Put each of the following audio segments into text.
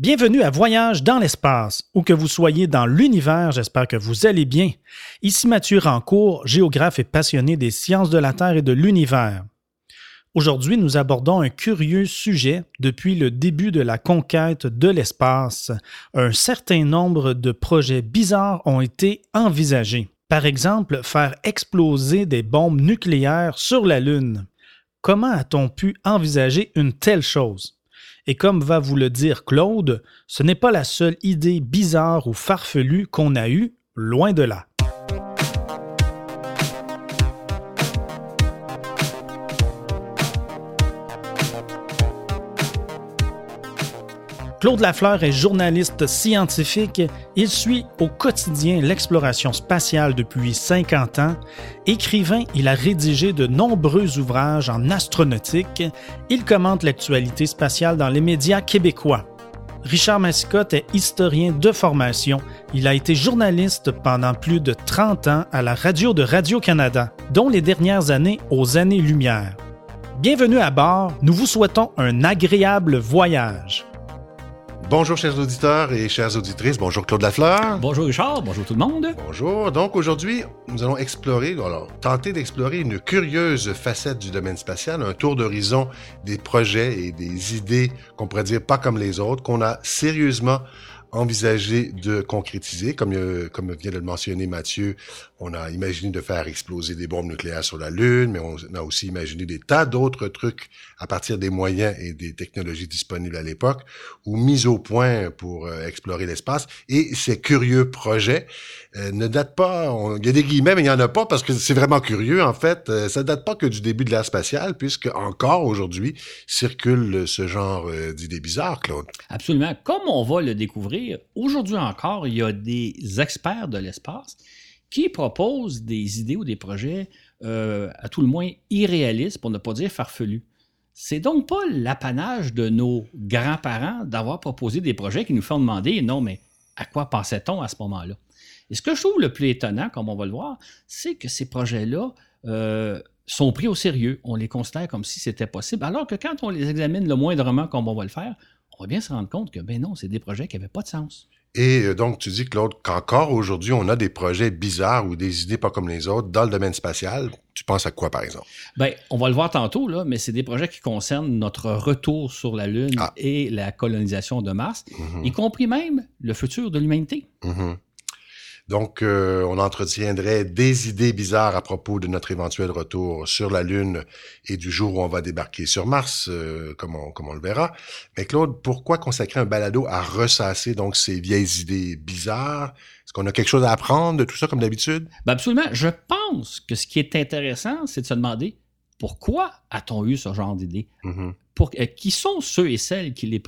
Bienvenue à Voyage dans l'espace, où que vous soyez dans l'univers, j'espère que vous allez bien. Ici Mathieu Rancourt, géographe et passionné des sciences de la Terre et de l'univers. Aujourd'hui, nous abordons un curieux sujet depuis le début de la conquête de l'espace. Un certain nombre de projets bizarres ont été envisagés. Par exemple, faire exploser des bombes nucléaires sur la Lune. Comment a-t-on pu envisager une telle chose? Et comme va vous le dire Claude, ce n'est pas la seule idée bizarre ou farfelue qu'on a eue, loin de là. Claude Lafleur est journaliste scientifique. Il suit au quotidien l'exploration spatiale depuis 50 ans. Écrivain, il a rédigé de nombreux ouvrages en astronautique. Il commente l'actualité spatiale dans les médias québécois. Richard Mascotte est historien de formation. Il a été journaliste pendant plus de 30 ans à la radio de Radio-Canada, dont les dernières années aux années-lumière. Bienvenue à bord, nous vous souhaitons un agréable voyage. Bonjour chers auditeurs et chères auditrices, bonjour Claude Lafleur. Bonjour Richard, bonjour tout le monde. Bonjour, donc aujourd'hui nous allons explorer, alors tenter d'explorer une curieuse facette du domaine spatial, un tour d'horizon des projets et des idées qu'on pourrait dire pas comme les autres, qu'on a sérieusement envisagé de concrétiser. Comme, euh, comme vient de le mentionner Mathieu, on a imaginé de faire exploser des bombes nucléaires sur la Lune, mais on a aussi imaginé des tas d'autres trucs à partir des moyens et des technologies disponibles à l'époque, ou mis au point pour euh, explorer l'espace. Et ces curieux projets euh, ne datent pas, il y a des guillemets, mais il n'y en a pas parce que c'est vraiment curieux, en fait. ça ne date pas que du début de l'ère spatiale, puisque encore aujourd'hui circule ce genre d'idées bizarres, Claude. Absolument. Comme on va le découvrir, aujourd'hui encore, il y a des experts de l'espace qui proposent des idées ou des projets euh, à tout le moins irréalistes, pour ne pas dire farfelus. C'est donc pas l'apanage de nos grands-parents d'avoir proposé des projets qui nous font demander non, mais à quoi pensait-on à ce moment-là? Et ce que je trouve le plus étonnant, comme on va le voir, c'est que ces projets-là euh, sont pris au sérieux. On les considère comme si c'était possible, alors que quand on les examine le moindrement comme on va le faire, on va bien se rendre compte que, ben non, c'est des projets qui n'avaient pas de sens. Et euh, donc, tu dis, Claude, qu'encore aujourd'hui, on a des projets bizarres ou des idées pas comme les autres dans le domaine spatial. Tu penses à quoi, par exemple? Bien, on va le voir tantôt, là, mais c'est des projets qui concernent notre retour sur la Lune ah. et la colonisation de Mars, mm-hmm. y compris même le futur de l'humanité. Mm-hmm. Donc, euh, on entretiendrait des idées bizarres à propos de notre éventuel retour sur la Lune et du jour où on va débarquer sur Mars, euh, comme, on, comme on le verra. Mais Claude, pourquoi consacrer un balado à ressasser donc ces vieilles idées bizarres? Est-ce qu'on a quelque chose à apprendre de tout ça comme d'habitude? Ben absolument. Je pense que ce qui est intéressant, c'est de se demander pourquoi a-t-on eu ce genre d'idées? Euh, qui sont ceux et celles qui les,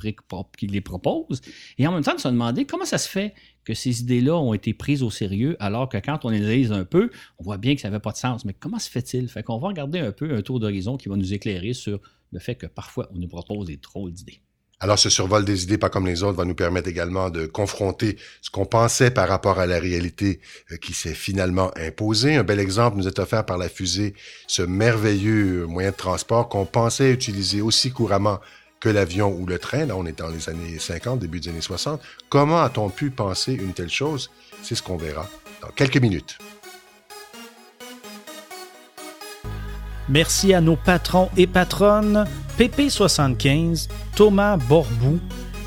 qui les proposent? Et en même temps, de se demander comment ça se fait que ces idées-là ont été prises au sérieux, alors que quand on les analyse un peu, on voit bien que ça n'avait pas de sens. Mais comment se fait-il? Fait qu'on va regarder un peu un tour d'horizon qui va nous éclairer sur le fait que parfois on nous propose des trop d'idées. Alors, ce survol des idées pas comme les autres va nous permettre également de confronter ce qu'on pensait par rapport à la réalité euh, qui s'est finalement imposée. Un bel exemple nous est offert par la fusée, ce merveilleux moyen de transport qu'on pensait utiliser aussi couramment que l'avion ou le train. Là, on est dans les années 50, début des années 60. Comment a-t-on pu penser une telle chose? C'est ce qu'on verra dans quelques minutes. Merci à nos patrons et patronnes PP75, Thomas Borbou,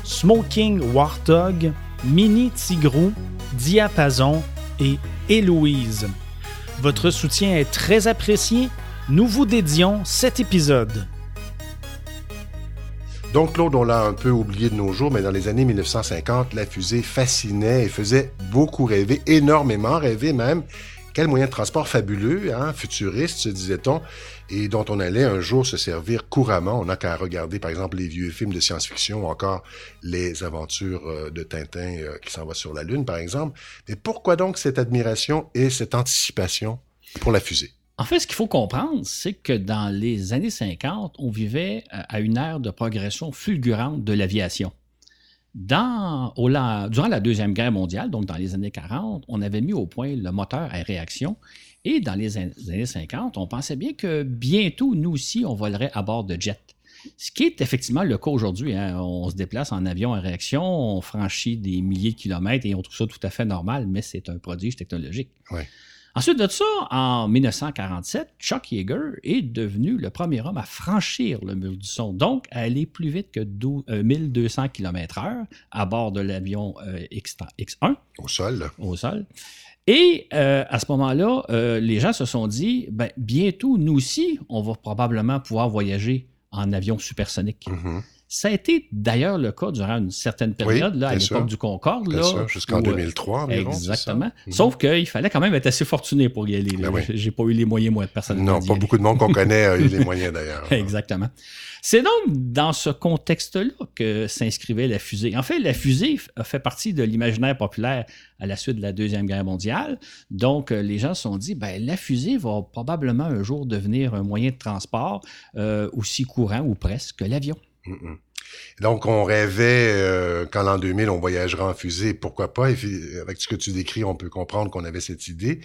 Smoking Warthog, Mini Tigrou, Diapason et Héloïse. Votre soutien est très apprécié. Nous vous dédions cet épisode. Donc, Claude, on l'a un peu oublié de nos jours, mais dans les années 1950, la fusée fascinait et faisait beaucoup rêver, énormément rêver même. Quel moyen de transport fabuleux, hein, futuriste, se disait-on, et dont on allait un jour se servir couramment. On n'a qu'à regarder, par exemple, les vieux films de science-fiction ou encore les aventures euh, de Tintin euh, qui s'en va sur la Lune, par exemple. Mais pourquoi donc cette admiration et cette anticipation pour la fusée? En fait, ce qu'il faut comprendre, c'est que dans les années 50, on vivait euh, à une ère de progression fulgurante de l'aviation. Dans, durant la Deuxième Guerre mondiale, donc dans les années 40, on avait mis au point le moteur à réaction. Et dans les années 50, on pensait bien que bientôt, nous aussi, on volerait à bord de jets. Ce qui est effectivement le cas aujourd'hui. Hein. On se déplace en avion à réaction, on franchit des milliers de kilomètres et on trouve ça tout à fait normal, mais c'est un prodige technologique. Ensuite de ça, en 1947, Chuck Yeager est devenu le premier homme à franchir le mur du son, donc à aller plus vite que 1200 km/h à bord de l'avion euh, X1. Au sol. Au sol. Et euh, à ce moment-là, euh, les gens se sont dit, ben, bientôt, nous aussi, on va probablement pouvoir voyager en avion supersonique. Mm-hmm. Ça a été d'ailleurs le cas durant une certaine période, là, à l'époque du Concorde. Jusqu'en 2003 environ. Exactement. Mhm. Sauf qu'il fallait quand même être assez fortuné pour y aller. Ben J'ai pas eu les moyens, moi, personnellement. Non, pas beaucoup de monde qu'on connaît a eu les moyens d'ailleurs. Exactement. C'est donc dans ce contexte-là que s'inscrivait la fusée. En fait, la fusée a fait partie de l'imaginaire populaire à la suite de la Deuxième Guerre mondiale. Donc, euh, les gens se sont dit, ben, la fusée va probablement un jour devenir un moyen de transport euh, aussi courant ou presque que l'avion. Donc, on rêvait euh, qu'en l'an 2000, on voyagera en fusée. Pourquoi pas? Et avec ce que tu décris, on peut comprendre qu'on avait cette idée.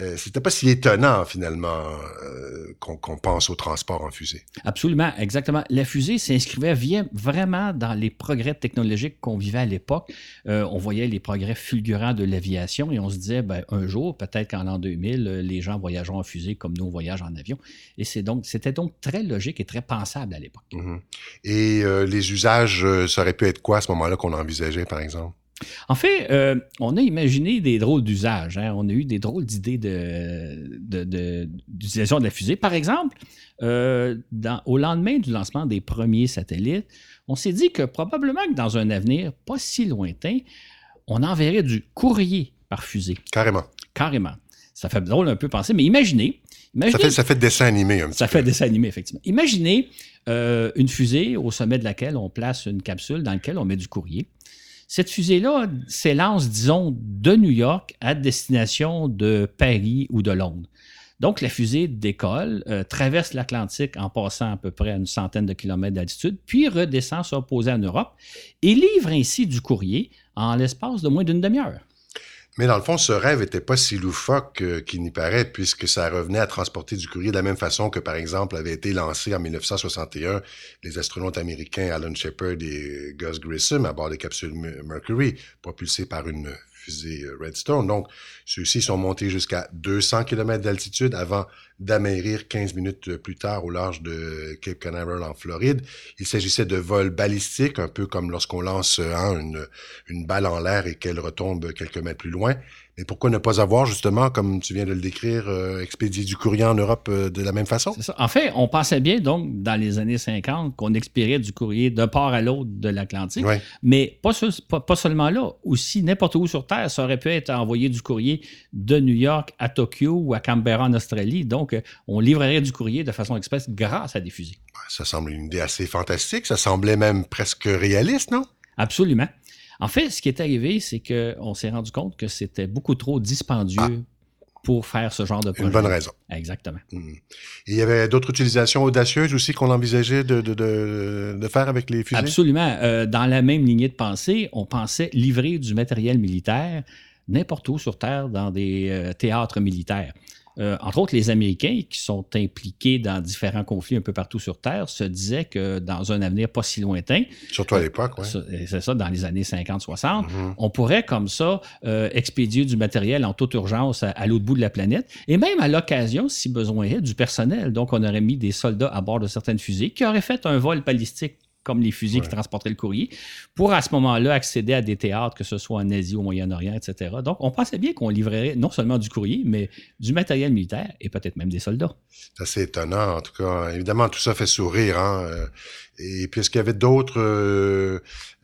Euh, c'était pas si étonnant finalement euh, qu'on pense au transport en fusée. Absolument, exactement. La fusée s'inscrivait vraiment dans les progrès technologiques qu'on vivait à l'époque. Euh, on voyait les progrès fulgurants de l'aviation et on se disait, ben, un jour, peut-être qu'en l'an 2000, les gens voyageront en fusée comme nous on voyage en avion. Et c'est donc, c'était donc très logique et très pensable à l'époque. Mm-hmm. Et les usages, ça aurait pu être quoi à ce moment-là qu'on envisageait, par exemple? En fait, euh, on a imaginé des drôles d'usages. Hein. On a eu des drôles d'idées d'utilisation de, la fusée. Par exemple, euh, au lendemain du lancement des premiers satellites, on s'est dit que probablement que dans un avenir pas si lointain, on enverrait du courrier par fusée. Carrément. Carrément. Ça fait drôle un peu penser, mais imaginez. ça, fait, ça fait dessin animé un petit Ça fait dessin animé, effectivement. Imaginez euh, une fusée au sommet de laquelle on place une capsule dans laquelle on met du courrier. Cette fusée-là s'élance, disons, de New York à destination de Paris ou de Londres. Donc, la fusée décolle, euh, traverse l'Atlantique en passant à peu près à une centaine de kilomètres d'altitude, puis redescend se en Europe et livre ainsi du courrier en l'espace de moins d'une demi-heure. Mais dans le fond, ce rêve n'était pas si loufoque euh, qu'il n'y paraît, puisque ça revenait à transporter du courrier de la même façon que, par exemple, avait été lancé en 1961 les astronautes américains Alan Shepard et Gus Grissom à bord des capsules Mercury, propulsées par une fusée euh, Redstone. Donc, ceux-ci sont montés jusqu'à 200 km d'altitude avant d'amérir 15 minutes plus tard au large de Cape Canaveral en Floride. Il s'agissait de vols balistiques, un peu comme lorsqu'on lance une, une balle en l'air et qu'elle retombe quelques mètres plus loin. Mais pourquoi ne pas avoir, justement, comme tu viens de le décrire, euh, expédié du courrier en Europe euh, de la même façon? Ça. En fait, on pensait bien, donc, dans les années 50, qu'on expédiait du courrier de part à l'autre de l'Atlantique. Mais pas, pas, seulement là. Aussi, n'importe où sur Terre, ça aurait pu être envoyé du courrier de New York à Tokyo ou à Canberra en Australie. Donc, euh, on livrerait du courrier de façon express grâce à des fusées. Ça semble une idée assez fantastique. Ça semblait même presque réaliste, non? Absolument. En fait, ce qui est arrivé, c'est qu'on s'est rendu compte que c'était beaucoup trop dispendieux ah. pour faire ce genre de projet. Une bonne raison. Exactement. Hmm. Et il y avait d'autres utilisations audacieuses aussi qu'on envisageait de, faire avec les fusées? Absolument. Euh, dans la même lignée de pensée, on pensait livrer du matériel militaire n'importe où sur Terre dans des euh, théâtres militaires. Euh, entre autres, les Américains qui sont impliqués dans différents conflits un peu partout sur Terre se disaient que dans un avenir pas si lointain, surtout à l'époque, oui. c'est ça, dans les années 50-60, mm-hmm. on pourrait comme ça euh, expédier du matériel en toute urgence à, l'autre bout de la planète et même à l'occasion, si besoin est, du personnel. Donc, on aurait mis des soldats à bord de certaines fusées qui auraient fait un vol balistique comme les fusils qui transportaient le courrier, pour à ce moment-là accéder à des théâtres, que ce soit en Asie, au Moyen-Orient, etc. Donc, on pensait bien qu'on livrerait non seulement du courrier, mais du matériel militaire et peut-être même des soldats. C'est assez étonnant, en tout cas. Évidemment, tout ça fait sourire. Hein? Euh, et puis, est-ce qu'il y avait d'autres euh,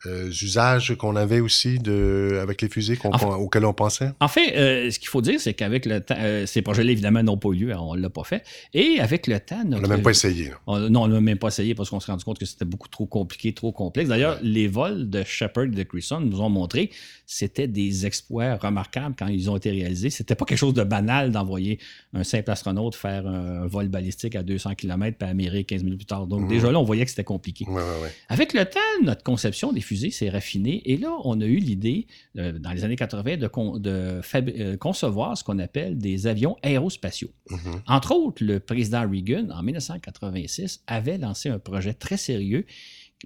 euh, usages qu'on avait aussi de, avec les fusées auxquels on pensait? En fait, euh, ce qu'il faut dire, c'est qu'avec le temps, ces projets-là, évidemment, n'ont pas eu lieu, on ne l'a pas fait. Et avec le temps... on n'a même pas essayé. non, on n'a même pas essayé parce qu'on s'est rendu compte que c'était beaucoup trop compliqué, trop complexe. D'ailleurs, les vols de Shepard et de Cresson nous ont montré c'était des exploits remarquables quand ils ont été réalisés. C'était pas quelque chose de banal d'envoyer un simple astronaute faire un, vol balistique à 200 km puis amérer 15 minutes plus tard. Donc, mmh. déjà là, on voyait que c'était compliqué ouais, ouais. Avec le temps, notre conception des fusées s'est raffinée et là, on a eu l'idée, euh, dans les années 80, de, con- de euh, concevoir ce qu'on appelle des avions aérospatiaux. Mhm. Entre autres, le président Reagan, en 1986, avait lancé un projet très sérieux,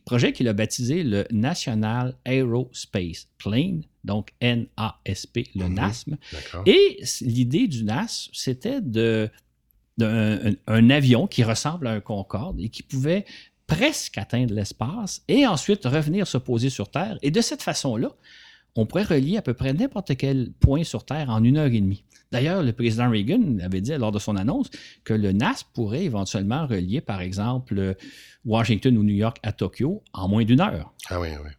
projet qu'il a baptisé le National Aerospace Plane, donc NASP, le Mhm. NASM. D'accord. Et l'idée du NAS, c'était de, d'un un, un avion qui ressemble à un Concorde et qui pouvait presque atteindre l'espace et ensuite revenir se poser sur Terre. Et de cette façon-là, on pourrait relier à peu près n'importe quel point sur Terre en une heure et demie. D'ailleurs, le président Reagan avait dit lors de son annonce que le NAS pourrait éventuellement relier, par exemple, Washington ou New York à Tokyo en moins d'une heure. Ah oui, oui.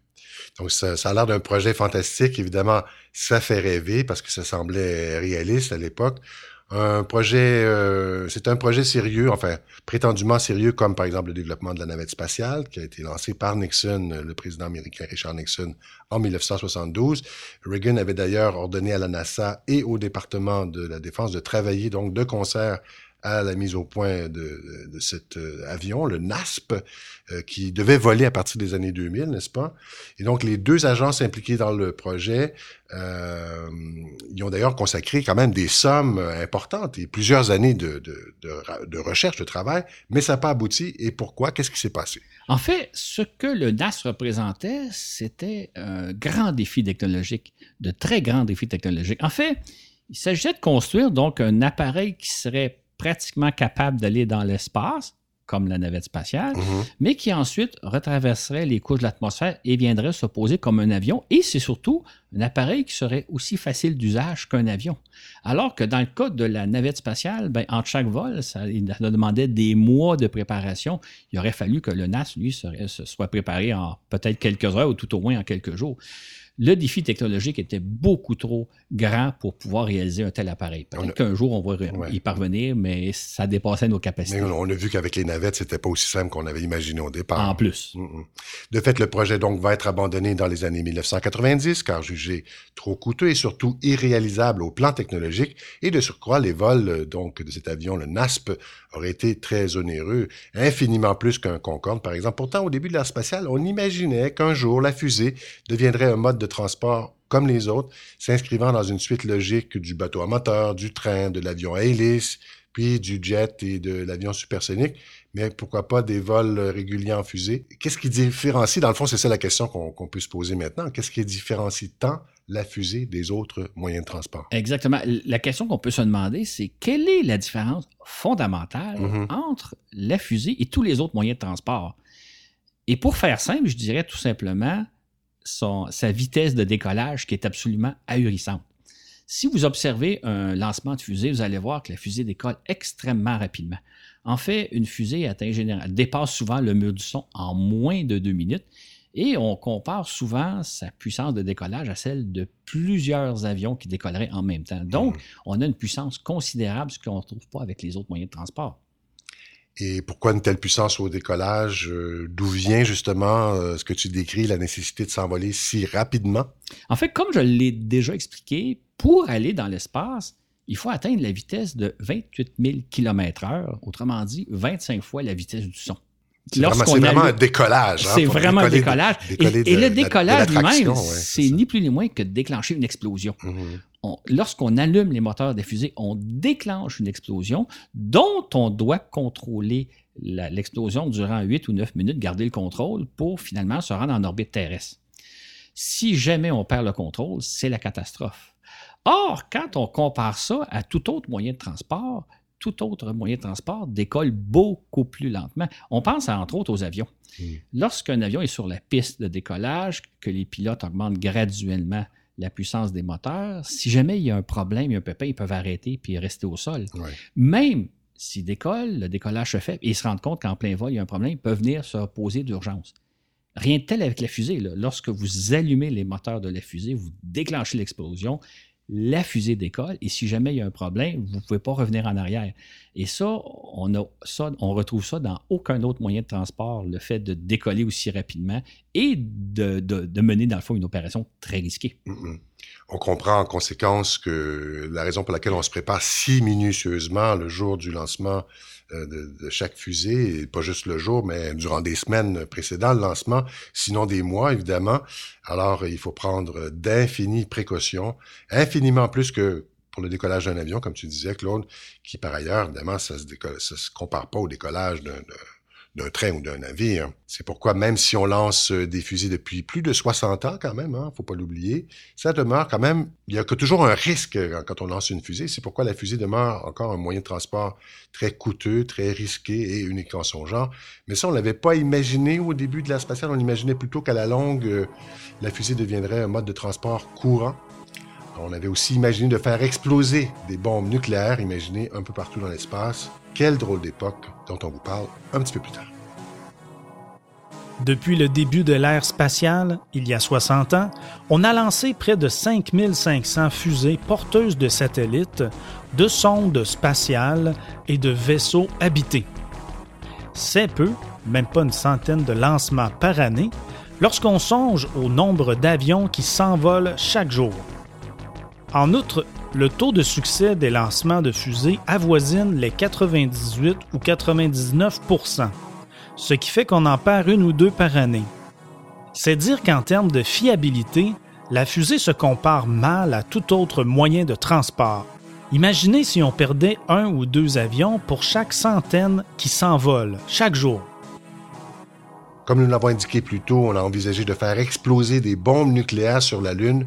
Donc, ça, ça a l'air d'un projet fantastique. Évidemment, ça fait rêver parce que ça semblait réaliste à l'époque. Un projet, euh, c'est un projet sérieux, enfin, prétendument sérieux, comme par exemple le développement de la navette spatiale qui a été lancé par Nixon, euh, le président américain Richard Nixon, en 1972. Reagan avait d'ailleurs ordonné à la NASA et au département de la défense de travailler donc de concert à la mise au point de, cet euh, avion, le NASP, euh, qui devait voler à partir des années 2000, n'est-ce pas? Et donc, les deux agences impliquées dans le projet, euh, ils ont d'ailleurs consacré quand même des sommes euh, importantes et plusieurs années de, de, recherche, de travail, mais ça n'a pas abouti. Et pourquoi? Qu'est-ce qui s'est passé? En fait, ce que le NAS représentait, c'était un grand défi technologique, de très grands défis technologiques. En fait, il s'agissait de construire donc un appareil qui serait pratiquement capable d'aller dans l'espace, comme la navette spatiale, Mhm. mais qui ensuite retraverserait les couches de l'atmosphère et viendrait se poser comme un avion. Et c'est surtout un appareil qui serait aussi facile d'usage qu'un avion. Alors que dans le cas de la navette spatiale, ben, entre chaque vol, ça, il demandait des mois de préparation. Il aurait fallu que le NAS, lui, serait- se soit préparé en peut-être quelques heures ou tout au moins en quelques jours. Le défi technologique était beaucoup trop grand pour pouvoir réaliser un tel appareil. Peut-être qu'un jour, on va Ouais. y parvenir, mais ça dépassait nos capacités. Mais on a vu qu'avec les navettes, c'était pas aussi simple qu'on avait imaginé au départ. En plus. Mhm. De fait, le projet donc va être abandonné dans les années 1990 car jugé trop coûteux et surtout irréalisable au plan technologique et de surcroît les vols euh, donc de cet avion le NASP auraient été très onéreux, infiniment plus qu'un Concorde par exemple. Pourtant au début de l'ère spatiale, on imaginait qu'un jour la fusée deviendrait un mode de transport comme les autres, s'inscrivant dans une suite logique du bateau à moteur, du train, de l'avion à hélice, puis du jet et de l'avion supersonique mais pourquoi pas des vols réguliers en fusée? Qu'est-ce qui différencie, dans le fond, c'est ça la question qu'on peut se poser maintenant, qu'est-ce qui différencie tant la fusée des autres moyens de transport? Exactement. La question qu'on peut se demander, c'est quelle est la différence fondamentale Mhm. entre la fusée et tous les autres moyens de transport? Et pour faire simple, je dirais tout simplement son- sa vitesse de décollage qui est absolument ahurissante. Si vous observez un lancement de fusée, vous allez voir que la fusée décolle extrêmement rapidement. En fait, une fusée atteint général, dépasse souvent le mur du son en moins de deux minutes et on compare souvent sa puissance de décollage à celle de plusieurs avions qui décolleraient en même temps. Donc, Mhm. on a une puissance considérable, ce qu'on ne trouve pas avec les autres moyens de transport. Et pourquoi une telle puissance au décollage? Euh, D'où vient justement euh, ce que tu décris, la nécessité de s'envoler si rapidement? En fait, comme je l'ai déjà expliqué, pour aller dans l'espace, il faut atteindre la vitesse de 28 000 km/h, autrement dit 25 fois la vitesse du son. C'est vraiment, un décollage. hein, C'est vraiment un de- décollage. Et, le décollage lui-même, ouais, c'est ni plus ni moins que de déclencher une explosion. Mhm. Lorsqu'on allume les moteurs des fusées, on déclenche une explosion dont on doit contrôler l'explosion durant 8 ou 9 minutes, garder le contrôle pour finalement se rendre en orbite terrestre. Si jamais on perd le contrôle, c'est la catastrophe. Or, quand on compare ça à tout autre moyen de transport, tout autre moyen de transport décolle beaucoup plus lentement. On pense entre autres aux avions. Mm. Lorsqu'un avion est sur la piste de décollage, que les pilotes augmentent graduellement la puissance des moteurs, si jamais il y a un problème, il y a un pépin, ils peuvent arrêter puis rester au sol. Ouais. Même s'ils décollent, le décollage se fait et ils se rendent compte qu'en plein vol, il y a un problème, ils peuvent venir se reposer d'urgence. Rien de tel avec la fusée. là. Lorsque vous allumez les moteurs de la fusée, vous déclenchez l'explosion, la fusée décolle et si jamais il y a un problème, vous ne pouvez pas revenir en arrière. Et ça, on, retrouve ça dans aucun autre moyen de transport, le fait de décoller aussi rapidement et de, mener, dans le fond, une opération très risquée. On comprend en conséquence que la raison pour laquelle on se prépare si minutieusement le jour du lancement euh, de, chaque fusée, et pas juste le jour, mais durant des semaines précédant le lancement, sinon des mois, évidemment. Alors, il faut prendre d'infinies précautions, infiniment plus que pour le décollage d'un avion, comme tu disais, Claude, qui par ailleurs, évidemment, ça se, se compare pas au décollage d'un d'un train ou d'un navire. C'est pourquoi même si on lance euh, des fusées depuis plus de 60 ans quand même, hein, faut pas l'oublier, ça demeure quand même, il y a que toujours un risque euh, quand on lance une fusée. C'est pourquoi la fusée demeure encore un moyen de transport très coûteux, très risqué et unique en son genre. Mais ça, on l'avait pas imaginé au début de la spatiale. On imaginait plutôt qu'à la longue, euh, la fusée deviendrait un mode de transport courant. On avait aussi imaginé de faire exploser des bombes nucléaires imaginées un peu partout dans l'espace. Quelle drôle d'époque dont on vous parle un petit peu plus tard. Depuis le début de l'ère spatiale, il y a 60 ans, on a lancé près de 5500 fusées porteuses de satellites, de sondes spatiales et de vaisseaux habités. C'est peu, même pas une centaine de lancements par année, lorsqu'on songe au nombre d'avions qui s'envolent chaque jour. En outre, le taux de succès des lancements de fusées avoisine les 98 ou 99% ce qui fait qu'on en perd une ou deux par année. C'est dire qu'en termes de fiabilité, la fusée se compare mal à tout autre moyen de transport. Imaginez si on perdait un ou deux avions pour chaque centaine qui s'envolent chaque jour. Comme nous l'avons indiqué plus tôt, on a envisagé de faire exploser des bombes nucléaires sur la Lune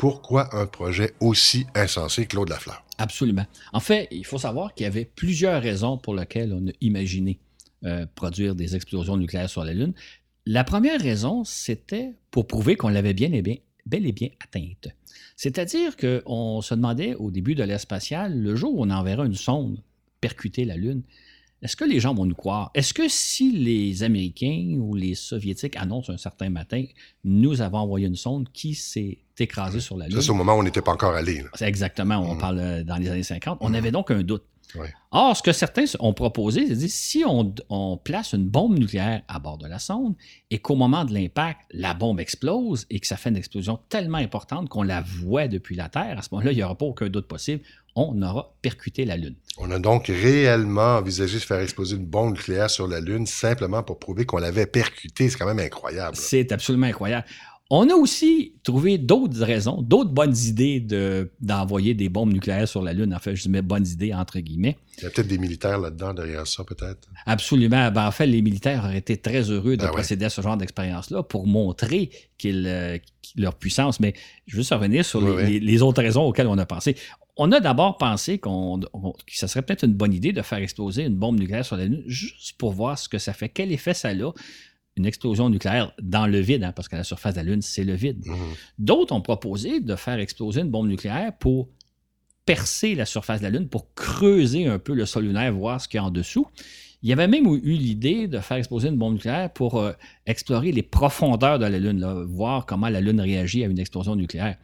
pourquoi un projet aussi insensé, Claude Lafleur? Absolument. En fait, il faut savoir qu'il y avait plusieurs raisons pour lesquelles on a imaginé euh, produire des explosions nucléaires sur la Lune. La première raison, c'était pour prouver qu'on l'avait bien et bien, bel et bien atteinte. C'est-à-dire qu'on se demandait au début de l'ère spatiale, le jour où on enverra une sonde percuter la Lune, est-ce que les gens vont nous croire? Est-ce que si les Américains ou les Soviétiques annoncent un certain matin, nous avons envoyé une sonde qui s'est écrasée sur la Lune? C'est au moment où on n'était pas encore allé. Exactement, on mm. parle euh, dans les années 50. On mm. avait donc un doute. Or, ce que certains ont proposé, c'est dire si on, place une bombe nucléaire à bord de la sonde et qu'au moment de l'impact, la bombe explose et que ça fait une explosion tellement importante qu'on la voit depuis la Terre, à ce moment-là, il n'y aura pas aucun doute possible. On aura percuté la Lune. On a donc réellement envisagé de faire exploser une bombe nucléaire sur la Lune simplement pour prouver qu'on l'avait percutée. C'est quand même incroyable. C'est absolument incroyable. On a aussi trouvé d'autres raisons, d'autres bonnes idées d'envoyer des bombes nucléaires sur la Lune. En fait, je mets bonnes idées entre guillemets. Il y a peut-être des militaires là-dedans, derrière ça, peut-être. Absolument. Ben, en fait, les militaires auraient été très heureux de ah procéder à ce genre d'expérience-là pour montrer euh, leur puissance. Mais je veux revenir sur les, autres raisons auxquelles on a pensé. On a d'abord pensé qu'on, que ça serait peut-être une bonne idée de faire exploser une bombe nucléaire sur la Lune juste pour voir ce que ça fait, quel effet ça a une explosion nucléaire dans le vide, hein, parce qu'à la surface de la Lune, c'est le vide. Mhm. D'autres ont proposé de faire exploser une bombe nucléaire pour percer la surface de la Lune, pour creuser un peu le sol lunaire, voir ce qu'il y a en dessous. Il y avait même eu l'idée de faire exploser une bombe nucléaire pour euh, explorer les profondeurs de la Lune, voir comment la Lune réagit à une explosion nucléaire.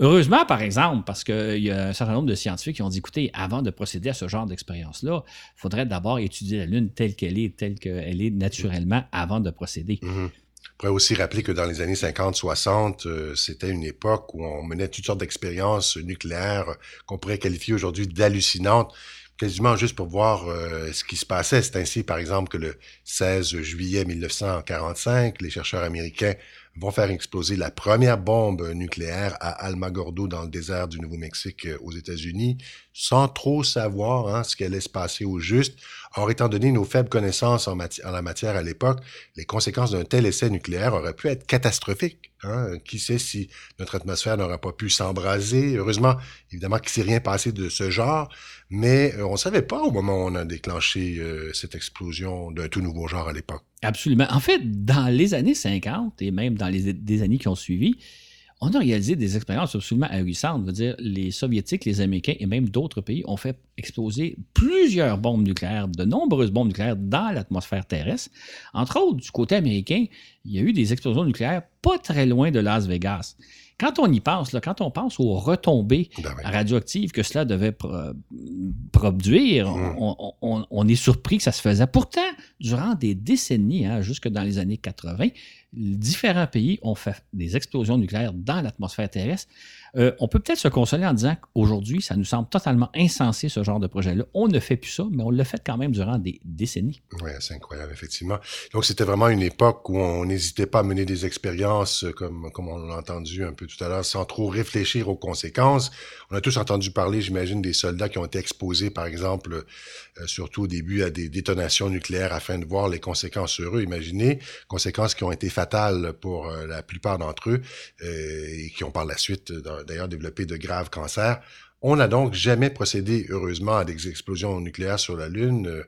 Heureusement, par exemple, parce qu'il y a un certain nombre de scientifiques qui ont dit, écoutez, avant de procéder à ce genre d'expérience-là, il faudrait d'abord étudier la Lune telle qu'elle est, telle qu'elle est naturellement avant de procéder. Mm-hmm. On pourrait aussi rappeler que dans les années 50-60, euh, c'était une époque où on menait toutes sortes d'expériences nucléaires qu'on pourrait qualifier aujourd'hui d'hallucinantes, quasiment juste pour voir euh, ce qui se passait. C'est ainsi, par exemple, que le 16 juillet 1945, les chercheurs américains vont faire exploser la première bombe nucléaire à Almagordo dans le désert du Nouveau-Mexique euh, aux États-Unis, sans trop savoir hein, ce qui allait se passer au juste. Or, étant donné nos faibles connaissances en, en la matière à l'époque, les conséquences d'un tel essai nucléaire auraient pu être catastrophiques. Hein. Qui sait si notre atmosphère n'aurait pas pu s'embraser? Heureusement, évidemment qu'il s'est rien passé de ce genre, mais euh, on ne savait pas au moment où on a déclenché euh, cette explosion d'un tout nouveau genre à l'époque. Absolument. En fait, dans les années 50 et même dans les années qui ont suivi, on a réalisé des expériences absolument ahurissantes. veut dire, les Soviétiques, les Américains et même d'autres pays ont fait exploser plusieurs bombes nucléaires, de nombreuses bombes nucléaires dans l'atmosphère terrestre. Entre autres, du côté américain, il y a eu des explosions nucléaires pas très loin de Las Vegas. Quand on y pense, là, quand on pense aux retombées Ben oui. radioactives que cela devait pro- produire, Mm. on, on- on est surpris que ça se faisait. Pourtant, durant des décennies, hein, jusque dans les années 80, différents pays ont fait des explosions nucléaires dans l'atmosphère terrestre. Euh, on peut peut-être se consoler en disant qu'aujourd'hui, ça nous semble totalement insensé, ce genre de projet-là. On ne fait plus ça, mais on l'a fait quand même durant des décennies. Oui, c'est incroyable, effectivement. Donc, c'était vraiment une époque où on n'hésitait pas à mener des expériences, euh, comme, comme on l'a entendu un peu tout à l'heure, sans trop réfléchir aux conséquences. On a tous entendu parler, j'imagine, des soldats qui ont été exposés, par exemple, euh, surtout au début, à des détonations nucléaires afin de voir les conséquences sur eux. Imaginez, conséquences qui ont été fatales pour la plupart d'entre eux et qui ont par la suite, d'ailleurs, développé de graves cancers. On n'a donc jamais procédé, heureusement, à des explosions nucléaires sur la Lune, euh,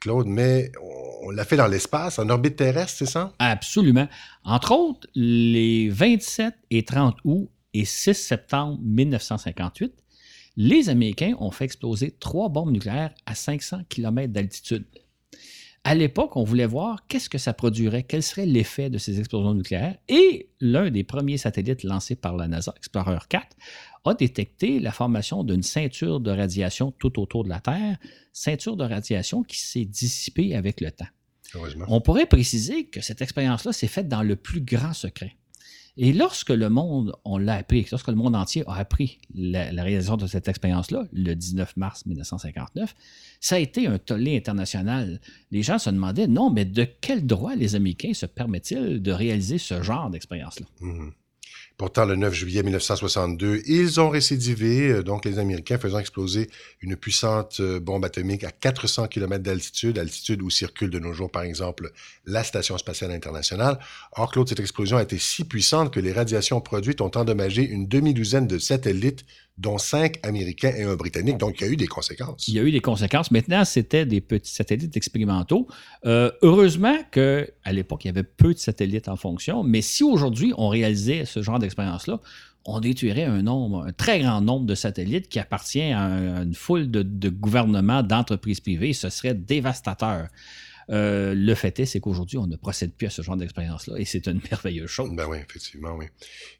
Claude, mais on, on l'a fait dans l'espace, en orbite terrestre, c'est ça? Absolument. Entre autres, les 27 et 30 août et 6 septembre 1958, les Américains ont fait exploser trois bombes nucléaires à 500 km d'altitude. À l'époque, on voulait voir qu'est-ce que ça produirait, quel serait l'effet de ces explosions nucléaires. Et l'un des premiers satellites lancés par la NASA, Explorer 4, a détecté la formation d'une ceinture de radiation tout autour de la Terre, ceinture de radiation qui s'est dissipée avec le temps. On pourrait préciser que cette expérience-là s'est faite dans le plus grand secret. Et lorsque le monde, on l'a appris, lorsque le monde entier a appris la, réalisation de cette expérience-là, le 19 mars 1959, ça a été un tollé international. Les gens se demandaient, non, mais de quel droit les Américains se permettent-ils de réaliser ce genre d'expérience-là? Mhm. Pourtant, le 9 juillet 1962, ils ont récidivé, euh, donc les Américains faisant exploser une puissante euh, bombe atomique à 400 km d'altitude, altitude où circule de nos jours, par exemple, la Station spatiale internationale. Or, Claude, cette explosion a été si puissante que les radiations produites ont endommagé une demi-douzaine de satellites, dont cinq Américains et un Britannique. Donc, il y a eu des conséquences. Il y a eu des conséquences. Maintenant, c'était des petits satellites expérimentaux. Euh, heureusement qu'à l'époque, il y avait peu de satellites en fonction, mais si aujourd'hui, on réalisait ce genre d'expérience-là, on détruirait un nombre, un très grand nombre de satellites qui appartient à, un- à une foule de gouvernements, d'entreprises privées. Ce serait dévastateur. Euh, le fait est, c'est qu'aujourd'hui, on ne procède plus à ce genre d'expérience-là et c'est une merveilleuse chose. Ben oui, effectivement, oui.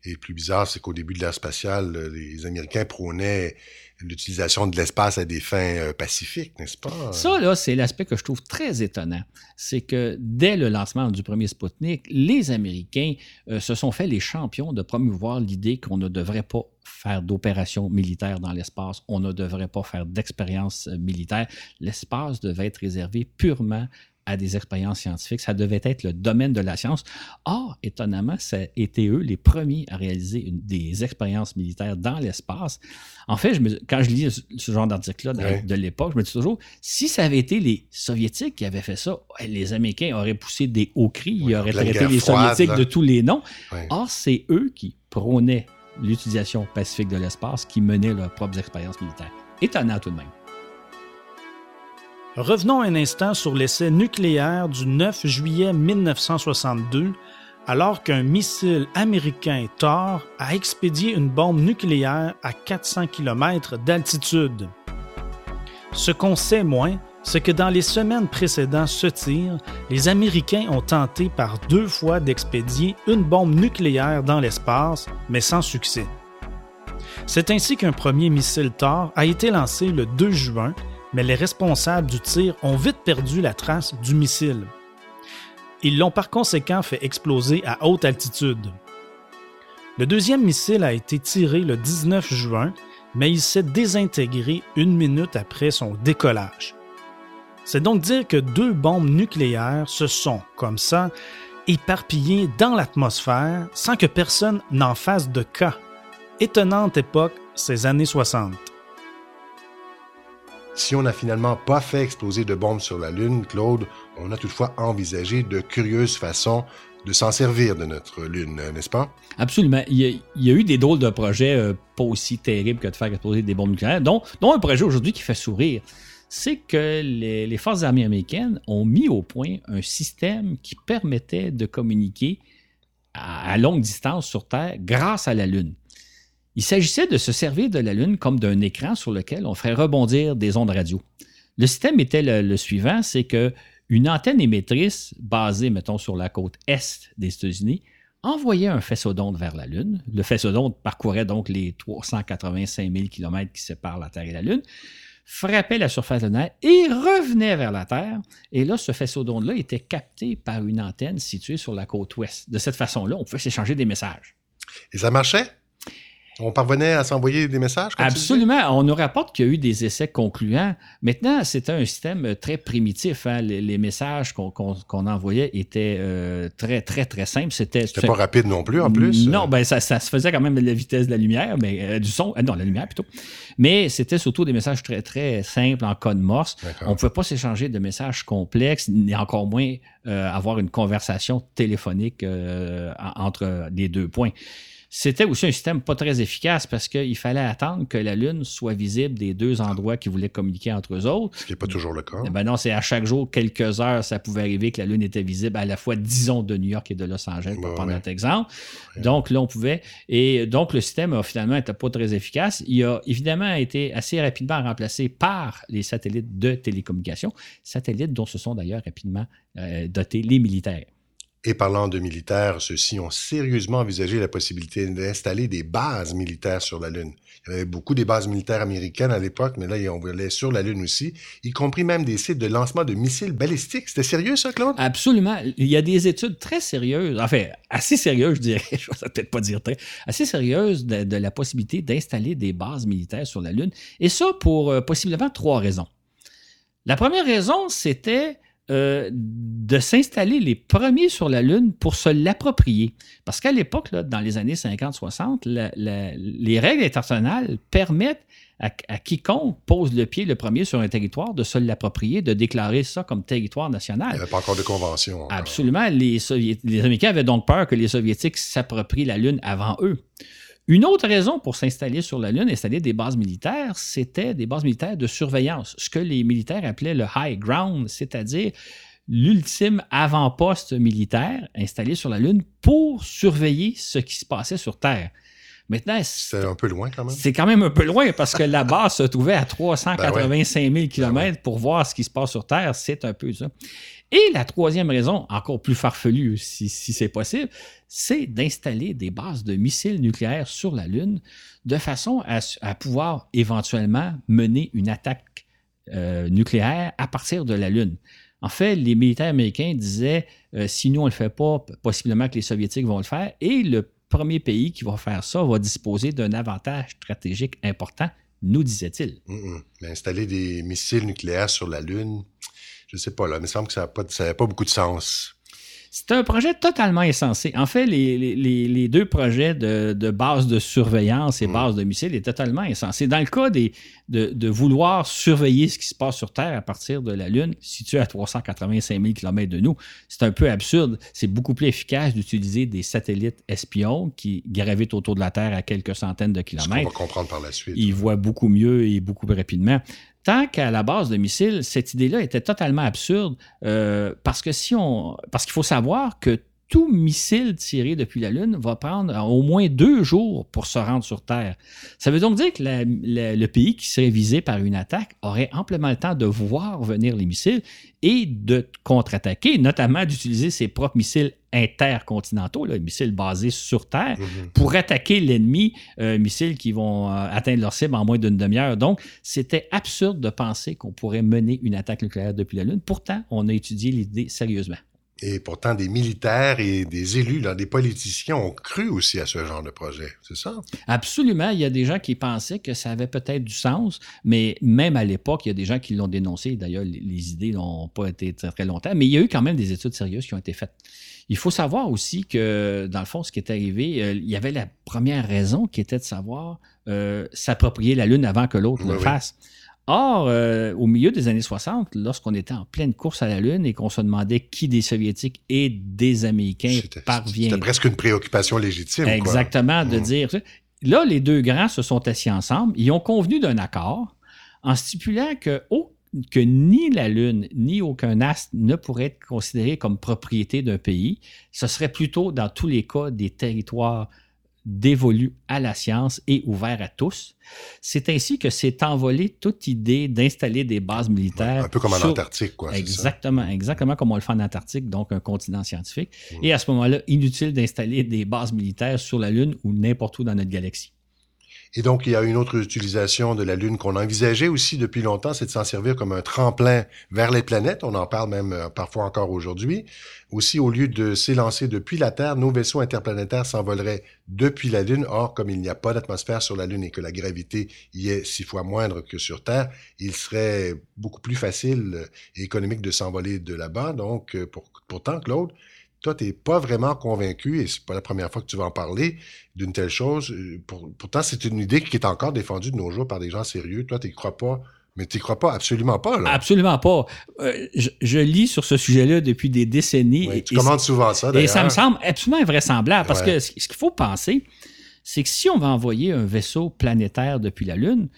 Et plus bizarre, c'est qu'au début de l'ère spatiale, euh, les Américains prônaient l'utilisation de l'espace à des fins euh, pacifiques, n'est-ce pas? Ça, là, c'est l'aspect que je trouve très étonnant. C'est que dès le lancement du premier Sputnik, les Américains euh, se sont fait les champions de promouvoir l'idée qu'on ne devrait pas faire d'opérations militaires dans l'espace, on ne devrait pas faire d'expériences militaires. L'espace devait être réservé purement à des expériences scientifiques. Ça devait être le domaine de la science. Or, étonnamment, ça a été eux les premiers à réaliser une- des expériences militaires dans l'espace. En fait, je me- quand je lis ce, genre d'article-là de, Ouais. de l'époque, je me dis toujours, si ça avait été les Soviétiques qui avaient fait ça, les Américains auraient poussé des hauts cris, ils en auraient traité les froide, Soviétiques là. de tous les noms. Ouais. Or, c'est eux qui prônaient l'utilisation pacifique de l'espace, qui menaient leurs propres expériences militaires. Étonnant tout de même. Revenons un instant sur l'essai nucléaire du 9 juillet 1962, alors qu'un missile américain Thor a expédié une bombe nucléaire à 400 km d'altitude. Ce qu'on sait moins, c'est que dans les semaines précédant ce tir, les Américains ont tenté par deux fois d'expédier une bombe nucléaire dans l'espace, mais sans succès. C'est ainsi qu'un premier missile Thor a été lancé le 2 juin mais les responsables du tir ont vite perdu la trace du missile. Ils l'ont par conséquent fait exploser à haute altitude. Le deuxième missile a été tiré le 19 juin, mais il s'est désintégré une minute après son décollage. C'est donc dire que deux bombes nucléaires se sont, comme ça, éparpillées dans l'atmosphère sans que personne n'en fasse de cas. Étonnante époque, ces années 60. Si on n'a finalement pas fait exploser de bombes sur la Lune, Claude, on a toutefois envisagé de curieuses façons de s'en servir de notre Lune, n'est-ce pas? Absolument. Il y, a, eu des drôles de projets euh, pas aussi terribles que de faire exploser des bombes nucléaires, dont, dont un projet aujourd'hui qui fait sourire. C'est que les, forces armées américaines ont mis au point un système qui permettait de communiquer à longue distance sur Terre grâce à la Lune. Il s'agissait de se servir de la Lune comme d'un écran sur lequel on ferait rebondir des ondes radio. Le système était le, suivant, c'est que une antenne émettrice basée, mettons, sur la côte est des États-Unis, envoyait un faisceau d'onde vers la Lune. Le faisceau d'onde parcourait donc les 385 000 km qui séparent la Terre et la Lune, frappait la surface de la et revenait vers la Terre. Et là, ce faisceau d'onde-là était capté par une antenne située sur la côte ouest. De cette façon-là, on pouvait s'échanger des messages. Et ça marchait? On parvenait à s'envoyer des messages? Absolument. On nous rapporte qu'il y a eu des essais concluants. Maintenant, c'était un système très primitif. Hein. Les, messages qu'on envoyait étaient euh, très, très, très simples. C'était pas rapide non plus, en plus? Non, ben, ça, se faisait quand même à la vitesse de la lumière, mais euh, du son. Euh, non, la lumière plutôt. Mais c'était surtout des messages très, très simples en code Morse. On ne pouvait pas s'échanger de messages complexes, ni encore moins avoir une conversation téléphonique entre les deux points. C'était aussi un système pas très efficace parce qu'il fallait attendre que la Lune soit visible des deux endroits qui voulaient communiquer entre eux autres. Ce qui n'est pas toujours le cas. Ben non, c'est à chaque jour, quelques heures, ça pouvait arriver que la Lune était visible à la fois, disons, de New York et de Los Angeles, pour prendre notre exemple. Donc là, on pouvait. Et donc, le système a finalement été pas très efficace. Il a évidemment été assez rapidement remplacé par les satellites de télécommunication, satellites dont se sont d'ailleurs rapidement euh, dotés les militaires. Et parlant de militaires, ceux-ci ont sérieusement envisagé la possibilité d'installer des bases militaires sur la Lune. Il y avait beaucoup des bases militaires américaines à l'époque, mais là, on voulait sur la Lune aussi, y compris même des sites de lancement de missiles balistiques. C'était sérieux, ça, Claude? Absolument. Il y a des études très sérieuses, enfin, assez sérieuses, je dirais, je ne peut-être pas dire très, assez sérieuses de, la possibilité d'installer des bases militaires sur la Lune. Et ça pour euh, possiblement trois raisons. La première raison, c'était euh, de s'installer les premiers sur la Lune pour se l'approprier. Parce qu'à l'époque, dans les années 50-60, les règles internationales permettent à, quiconque pose le pied le premier sur un territoire de se l'approprier, de déclarer ça comme territoire national. Il n'y avait pas encore de convention. Absolument. Les, les Américains avaient donc peur que les Soviétiques s'approprient la Lune avant eux. Une autre raison pour s'installer sur la Lune, installer des bases militaires, c'était des bases militaires de surveillance, ce que les militaires appelaient le high ground, c'est-à-dire l'ultime avant-poste militaire installé sur la Lune pour surveiller ce qui se passait sur Terre. Maintenant, c'est un peu loin quand même. C'est quand même un peu loin parce que la base se trouvait à 385 000 km pour voir ce qui se passe sur Terre. C'est un peu ça. Et la troisième raison, encore plus farfelue si, c'est possible, c'est d'installer des bases de missiles nucléaires sur la Lune de façon à, pouvoir éventuellement mener une attaque euh, nucléaire à partir de la Lune. En fait, les militaires américains disaient euh, si nous on ne le fait pas, possiblement que les Soviétiques vont le faire. Et le premier pays qui va faire ça va disposer d'un avantage stratégique important, nous disait-il. Installer des missiles nucléaires sur la Lune, je sais pas, là, il me semble que ça n'avait pas, pas beaucoup de sens. C'est un projet totalement insensé. En fait, les, deux projets de, base de surveillance et mm. base de missiles est totalement insensé. Dans le cas des, de, vouloir surveiller ce qui se passe sur Terre à partir de la Lune, située à 385 000 km de nous, c'est un peu absurde. C'est beaucoup plus efficace d'utiliser des satellites espions qui gravitent autour de la Terre à quelques centaines de kilomètres. On va comprendre par la suite. Ils voient beaucoup mieux et beaucoup plus rapidement. Tant qu'à la base de missiles, cette idée-là était totalement absurde euh, parce que si on, parce qu'il faut savoir que tout missile tiré depuis la Lune va prendre au moins deux jours pour se rendre sur Terre. Ça veut donc dire que le pays qui serait visé par une attaque aurait amplement le temps de voir venir les missiles et de contre-attaquer, notamment d'utiliser ses propres missiles intercontinentaux, les missiles basés sur Terre, mhm. pour attaquer l'ennemi, euh, missiles qui vont euh, atteindre leur cible en moins d'une demi-heure. Donc, c'était absurde de penser qu'on pourrait mener une attaque nucléaire depuis la Lune. Pourtant, on a étudié l'idée sérieusement. Et pourtant, des militaires et des élus, des politiciens ont cru aussi à ce genre de projet, c'est ça? Absolument. Il y a des gens qui pensaient que ça avait peut-être du sens, mais même à l'époque, il y a des gens qui l'ont dénoncé. D'ailleurs, les, idées n'ont pas été très, très longtemps, mais il y a eu quand même des études sérieuses qui ont été faites. Il faut savoir aussi que, dans le fond, ce qui est arrivé, euh, il y avait la première raison qui était de savoir euh, s'approprier la Lune avant que l'autre le fasse. Or, euh, au milieu des années 60, lorsqu'on était en pleine course à la Lune et qu'on se demandait qui des Soviétiques et des Américains parvient. C'était presque une préoccupation légitime. Exactement, de mmh. dire. Là, les deux grands se sont assis ensemble. Ils ont convenu d'un accord en stipulant que, que ni la Lune ni aucun astre ne pourrait être considéré comme propriété d'un pays. Ce serait plutôt, dans tous les cas, des territoires dévolu à la science et ouvert à tous. C'est ainsi que s'est envolée toute idée d'installer des bases militaires. un peu comme en Antarctique, quoi. Exactement, exactement comme on le fait en Antarctique, donc un continent scientifique. Mm. Et à ce moment-là, inutile d'installer des bases militaires sur la Lune ou n'importe où dans notre galaxie. Et donc, il y a une autre utilisation de la Lune qu'on envisageait aussi depuis longtemps, c'est de s'en servir comme un tremplin vers les planètes. On en parle même euh, parfois encore aujourd'hui. Aussi, au lieu de s'élancer depuis la Terre, nos vaisseaux interplanétaires s'envoleraient depuis la Lune. Or, comme il n'y a pas d'atmosphère sur la Lune et que la gravité y est six fois moindre que sur Terre, il serait beaucoup plus facile et économique de s'envoler de là-bas. Donc, euh, pour, pourtant, Claude, toi, tu n'es pas vraiment convaincu, et c'est pas la première fois que tu vas en parler, d'une telle chose. Euh, pourtant, c'est une idée qui est encore défendue de nos jours par des gens sérieux. Toi, tu n'y crois pas. Mais tu n'y crois pas, absolument pas. Là. Absolument pas. Euh, je, lis sur ce sujet-là depuis des décennies. et, tu commandes souvent ça, d'ailleurs. Et ça me semble absolument invraisemblable, parce que ce qu'il faut penser, c'est que si on va envoyer un vaisseau planétaire depuis la Lune,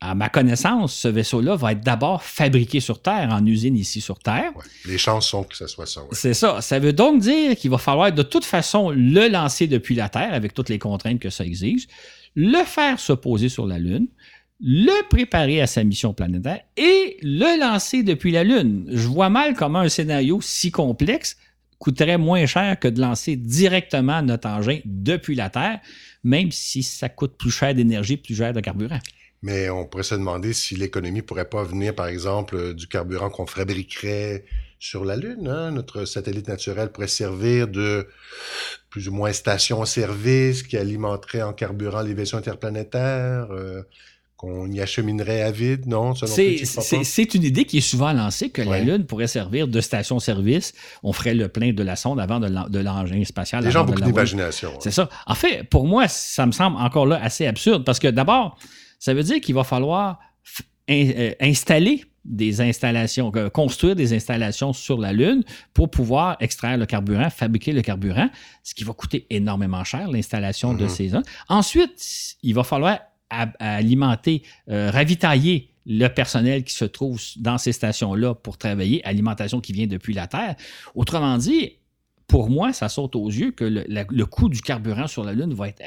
à ma connaissance, ce vaisseau-là va être d'abord fabriqué sur Terre, en usine ici sur Terre. Les chances sont que ce soit ça. C'est ça. Ça veut donc dire qu'il va falloir de toute façon le lancer depuis la Terre, avec toutes les contraintes que ça exige, le faire se poser sur la Lune, le préparer à sa mission planétaire et le lancer depuis la Lune. Je vois mal comment un scénario si complexe coûterait moins cher que de lancer directement notre engin depuis la Terre, même si ça coûte plus cher d'énergie, plus cher de carburant. Mais on pourrait se demander si l'économie pourrait pas venir, par exemple, euh, du carburant qu'on fabriquerait sur la Lune. Hein? Notre satellite naturel pourrait servir de plus ou moins station-service qui alimenterait en carburant les vaisseaux interplanétaires. Euh, qu'on y acheminerait à vide, non? C'est une idée qui est souvent lancée, que la Lune pourrait servir de station-service. On ferait le plein de la sonde avant de l'engin spatial. Les gens ont beaucoup d'imagination. C'est ça. En fait, pour moi, ça me semble encore là assez absurde, parce que d'abord, ça veut dire qu'il va falloir euh, installer des installations, construire des installations sur la Lune pour pouvoir extraire le carburant, fabriquer le carburant, ce qui va coûter énormément cher, l'installation de mhm. ces zones. Ensuite, il va falloir alimenter, euh, ravitailler le personnel qui se trouve dans ces stations-là pour travailler, alimentation qui vient depuis la Terre. Autrement dit, pour moi, ça saute aux yeux que le, coût du carburant sur la Lune va être,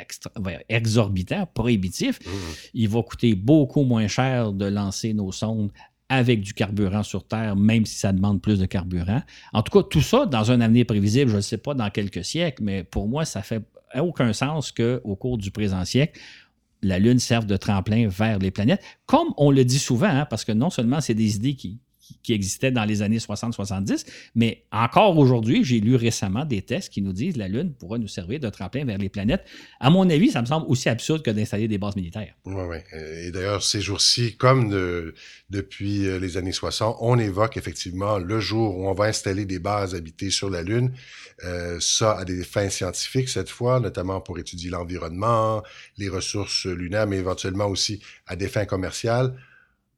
exorbitant, prohibitif. Mmh. Il va coûter beaucoup moins cher de lancer nos sondes avec du carburant sur Terre, même si ça demande plus de carburant. En tout cas, tout ça, dans un avenir prévisible, je ne sais pas dans quelques siècles, mais pour moi, ça fait aucun sens qu'au cours du présent siècle, la Lune serve de tremplin vers les planètes, comme on le dit souvent, hein, parce que non seulement c'est des idées qui, qui existait dans les années 60-70. Mais encore aujourd'hui, j'ai lu récemment des tests qui nous disent que la Lune pourra nous servir de tremplin vers les planètes. À mon avis, ça me semble aussi absurde que d'installer des bases militaires. Oui, oui. Et d'ailleurs, ces jours-ci, comme depuis euh, les années 60, on évoque effectivement le jour où on va installer des bases habitées sur la Lune. Euh, ça à des fins scientifiques cette fois, notamment pour étudier l'environnement, les ressources lunaires, mais éventuellement aussi à des fins commerciales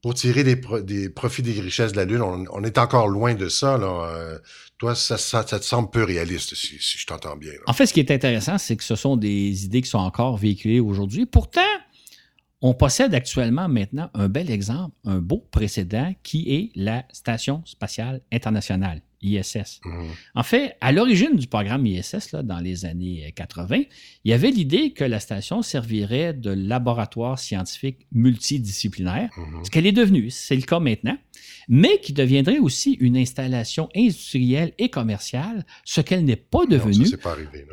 pour tirer des, profits des richesses de la Lune. On, est encore loin de ça. Là. Euh, toi, ça, ça, te semble peu réaliste, si, je t'entends bien. En fait, ce qui est intéressant, c'est que ce sont des idées qui sont encore véhiculées aujourd'hui. Pourtant, on possède actuellement maintenant un bel exemple, un beau précédent qui est la Station spatiale internationale. ISS. Mhm. En fait, à l'origine du programme ISS, là, dans les années 80, il y avait l'idée que la station servirait de laboratoire scientifique multidisciplinaire, mhm. ce qu'elle est devenue, c'est le cas maintenant, mais qui deviendrait aussi une installation industrielle et commerciale, ce qu'elle n'est pas devenue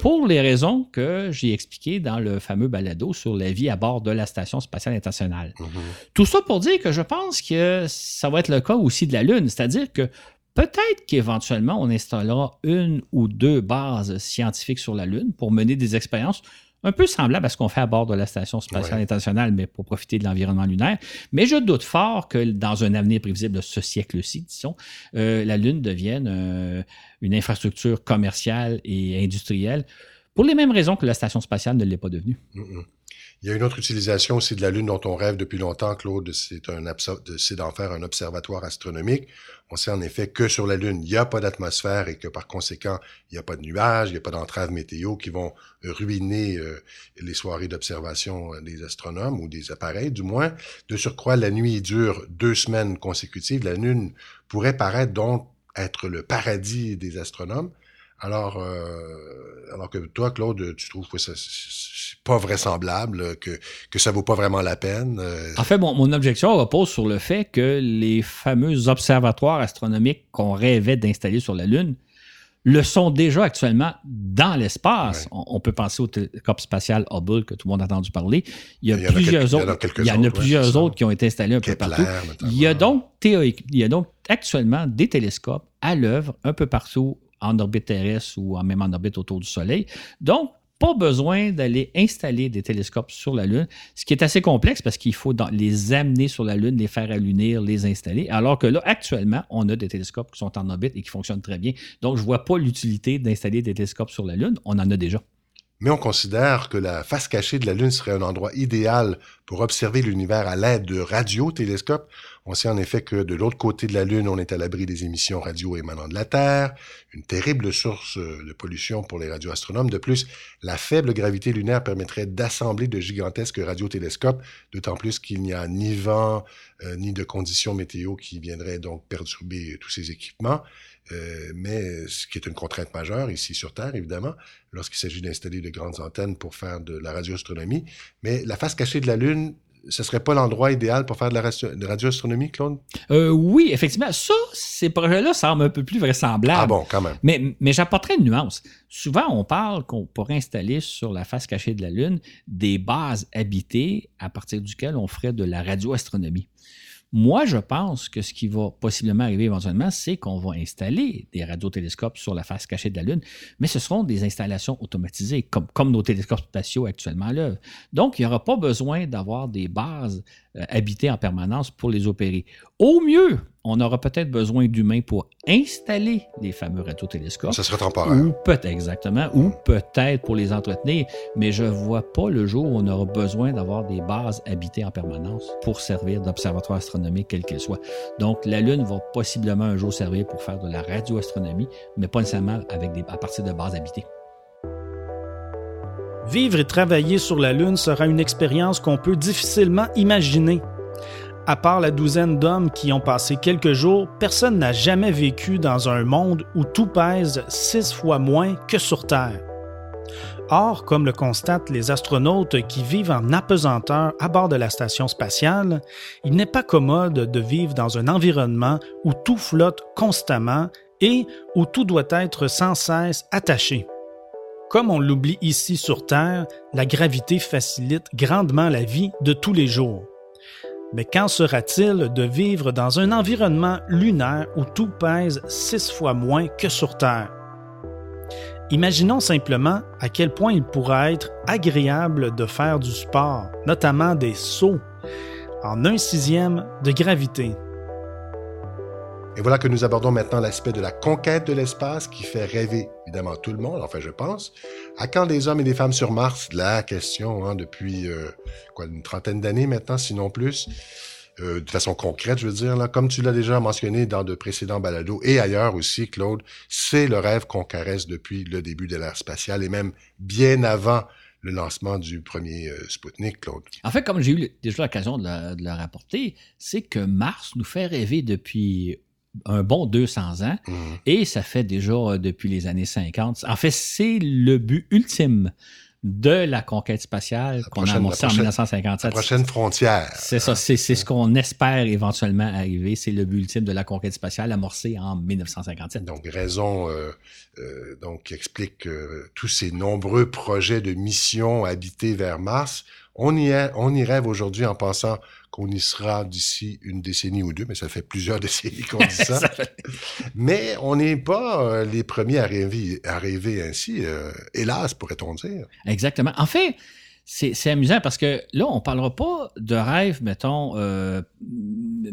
pour les raisons que j'ai expliquées dans le fameux balado sur la vie à bord de la Station spatiale internationale. Mhm. Tout ça pour dire que je pense que ça va être le cas aussi de la Lune, c'est-à-dire que Peut-être qu'éventuellement, on installera une ou deux bases scientifiques sur la Lune pour mener des expériences un peu semblables à ce qu'on fait à bord de la Station spatiale internationale, mais pour profiter de l'environnement lunaire. Mais je doute fort que dans un avenir prévisible de ce siècle-ci, disons, euh, la Lune devienne euh, une infrastructure commerciale et industrielle pour les mêmes raisons que la Station spatiale ne l'est pas devenue. Il y a une autre utilisation aussi de la Lune dont on rêve depuis longtemps, Claude, c'est d'en faire un observatoire astronomique. On sait en effet que sur la Lune, il n'y a pas d'atmosphère et que par conséquent, il n'y a pas de nuages, il n'y a pas d'entraves météo qui vont ruiner euh, les soirées d'observation des astronomes ou des appareils, du moins. De surcroît, la nuit dure deux semaines consécutives. La Lune pourrait paraître donc être le paradis des astronomes Alors, euh, alors que toi, Claude, tu trouves que ça, c'est pas vraisemblable, que, que ça vaut pas vraiment la peine. euh, En fait, mon, mon objection repose sur le fait que les fameux observatoires astronomiques qu'on rêvait d'installer sur la Lune le sont déjà actuellement dans l'espace. Ouais. On, on peut penser au télescope spatial Hubble que tout le monde a entendu parler. Il y a Il y plusieurs quelques- il y en a autres. Il y en a ouais, plusieurs autres qui ont été installés un peu partout. Il y a donc théorique, il y a donc actuellement des télescopes à l'œuvre un peu partout en orbite terrestre ou même en orbite autour du Soleil. Donc, pas besoin d'aller installer des télescopes sur la Lune, ce qui est assez complexe parce qu'il faut les amener sur la Lune, les faire allunir, les installer. Alors que là, actuellement, on a des télescopes qui sont en orbite et qui fonctionnent très bien. Donc, je vois pas l'utilité d'installer des télescopes sur la Lune. On en a déjà. Mais on considère que la face cachée de la Lune serait un endroit idéal pour observer l'univers à l'aide de radiotélescopes. On sait en effet que de l'autre côté de la Lune, on est à l'abri des émissions radio émanant de la Terre, une terrible source euh, de pollution pour les radioastronomes. De plus, la faible gravité lunaire permettrait d'assembler de gigantesques radiotélescopes, d'autant plus qu'il n'y a ni vent, euh, ni de conditions météo qui viendraient donc perturber tous ces équipements. Euh, mais ce qui est une contrainte majeure ici sur Terre, évidemment, lorsqu'il s'agit d'installer de grandes antennes pour faire de la radioastronomie. Mais la face cachée de la Lune, ce serait pas l'endroit idéal pour faire de la radioastronomie, Claude? Euh, oui, effectivement. Ça, ces projets-là semblent un peu plus vraisemblables. Ah bon, quand même. Mais, mais j'apporterai une nuance. Souvent, on parle qu'on pourrait installer sur la face cachée de la Lune des bases habitées à partir duquel on ferait de la radioastronomie. Moi, je pense que ce qui va possiblement arriver éventuellement, c'est qu'on va installer des radiotélescopes sur la face cachée de la Lune, mais ce seront des installations automatisées, comme, nos télescopes spatiaux actuellement à l'œuvre. Donc, il n'y aura pas besoin d'avoir des bases euh, habitées en permanence pour les opérer. Au mieux, on aura peut-être besoin d'humains pour installer les fameux radiotélescopes. Ça serait temporaire. Ou peut-être, exactement, ou peut-être pour les entretenir, mais je vois pas le jour où on aura besoin d'avoir des bases habitées en permanence pour servir d'observatoire astronomique, quel qu'elle soit. Donc, la Lune va possiblement un jour servir pour faire de la radioastronomie, mais pas nécessairement avec des, à partir de bases habitées. Vivre et travailler sur la Lune sera une expérience qu'on peut difficilement imaginer. À part la douzaine d'hommes qui ont passé quelques jours, personne n'a jamais vécu dans un monde où tout pèse six fois moins que sur Terre. Or, comme le constatent les astronautes qui vivent en apesanteur à bord de la station spatiale, il n'est pas commode de vivre dans un environnement où tout flotte constamment et où tout doit être sans cesse attaché. Comme on l'oublie ici sur Terre, la gravité facilite grandement la vie de tous les jours. Mais qu'en sera-t-il de vivre dans un environnement lunaire où tout pèse six fois moins que sur Terre? Imaginons simplement à quel point il pourra être agréable de faire du sport, notamment des sauts, en un sixième de gravité. Et voilà que nous abordons maintenant l'aspect de la conquête de l'espace qui fait rêver évidemment tout le monde, enfin je pense. À quand des hommes et des femmes sur Mars? La question, hein, depuis euh, quoi, une trentaine d'années maintenant, sinon plus. Euh, de façon concrète, je veux dire, là, comme tu l'as déjà mentionné dans de précédents balados et ailleurs aussi, Claude, c'est le rêve qu'on caresse depuis le début de l'ère spatiale et même bien avant le lancement du premier euh, Sputnik, Claude. En fait, comme j'ai eu déjà l'occasion de le rapporter, c'est que Mars nous fait rêver depuis un bon 200 ans. Mhm. Et ça fait déjà euh, depuis les années 50. En fait, c'est le but ultime de la conquête spatiale qu'on a la en prochaine- 1957. La prochaine frontière. C'est ça, c'est ce qu'on espère éventuellement arriver. C'est le but ultime de la conquête spatiale amorcée en 1957. Donc, raison euh, euh, donc, qui explique euh, tous ces nombreux projets de missions habitées vers Mars. On y, est, on y rêve aujourd'hui en pensant qu'on y sera d'ici une décennie ou deux, mais ça fait plusieurs décennies qu'on dit ça. Ça fait- mais on n'est pas euh, les premiers à rêver, à rêver ainsi, euh, hélas, pourrait-on dire. Exactement. En fait, c'est amusant parce que là, on parlera pas de rêve, mettons, euh,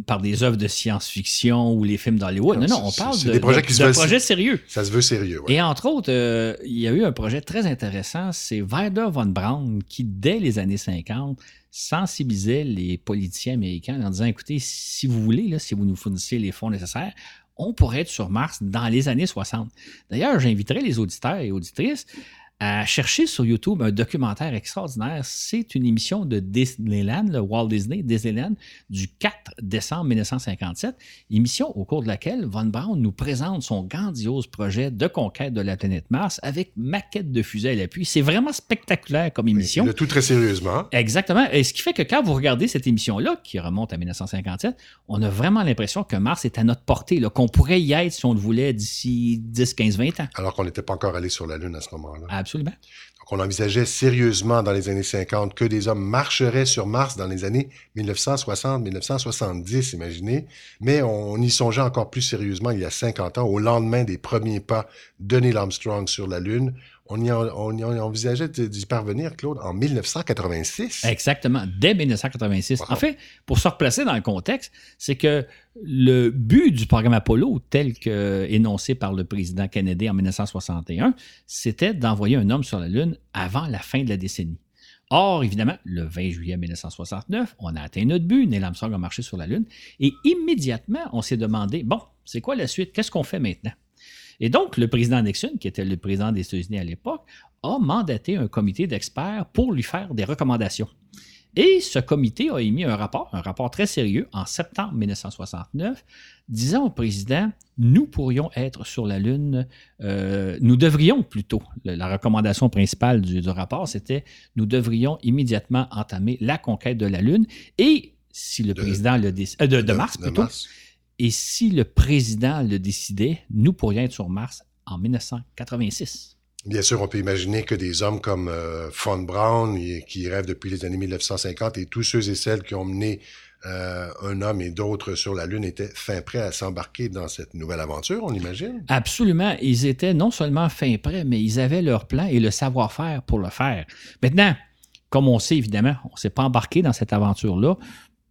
par des œuvres de science-fiction ou les films d'Hollywood. Non, Non, non, on parle c'est de, des projets de- qui se de veulent- projets sérieux. Ça se veut sérieux. ouais. Et entre autres, euh, il y a eu un projet très intéressant, c'est Werder von Braun, qui, dès les années 50, sensibilisait les politiciens américains en disant, écoutez, si vous voulez, là, si vous nous fournissez les fonds nécessaires, on pourrait être sur Mars dans les années 60. D'ailleurs, j'inviterai les auditeurs et auditrices à chercher sur YouTube un documentaire extraordinaire. C'est une émission de Disneyland, le Walt Disney Disneyland, du 4 décembre 1957. Émission au cours de laquelle Von Braun nous présente son grandiose projet de conquête de la planète Mars avec maquette de fusée à l'appui. C'est vraiment spectaculaire comme émission. Le tout très sérieusement. Exactement. Et ce qui fait que quand vous regardez cette émission-là, qui remonte à 1957, on a vraiment l'impression que Mars est à notre portée, qu'on pourrait y être si on le voulait d'ici 10, 15, 20 ans. Alors qu'on n'était pas encore allé sur la Lune à ce moment-là. Donc, on envisageait sérieusement dans les années 50 que des hommes marcheraient sur Mars dans les années 1960-1970, imaginez. Mais on y songeait encore plus sérieusement il y a 50 ans, au lendemain des premiers pas de Neil Armstrong sur la Lune on y, envisageait d'y parvenir, Claude, en 1986. Exactement, dès 1986. En fait, pour se replacer dans le contexte, c'est que le but du programme Apollo, tel qu'énoncé par le président Kennedy en 1961, c'était d'envoyer un homme sur la Lune avant la fin de la décennie. Or, évidemment, le 20 juillet 1969, on a atteint notre but, Neil Armstrong a marché sur la Lune, et immédiatement, on s'est demandé, bon, c'est quoi la suite? Qu'est-ce qu'on fait maintenant? Et donc, le président Nixon, qui était le président des États-Unis à l'époque, a mandaté un comité d'experts pour lui faire des recommandations. Et ce comité a émis un rapport, un rapport très sérieux, en septembre 1969, disant au président, nous pourrions être sur la Lune, euh, nous devrions plutôt, la recommandation principale du, rapport, c'était, nous devrions immédiatement entamer la conquête de la Lune. Et si le président le décide, euh, de, Mars plutôt, et si le président le décidait, nous pourrions être sur Mars en 1986. Bien sûr, on peut imaginer que des hommes comme euh, Von Braun, qui rêvent depuis les années 1950, et tous ceux et celles qui ont mené euh, un homme et d'autres sur la Lune étaient fin prêts à s'embarquer dans cette nouvelle aventure, on imagine? Absolument. Ils étaient non seulement fin prêts, mais ils avaient leur plan et le savoir-faire pour le faire. Maintenant, comme on sait évidemment, on ne s'est pas embarqué dans cette aventure-là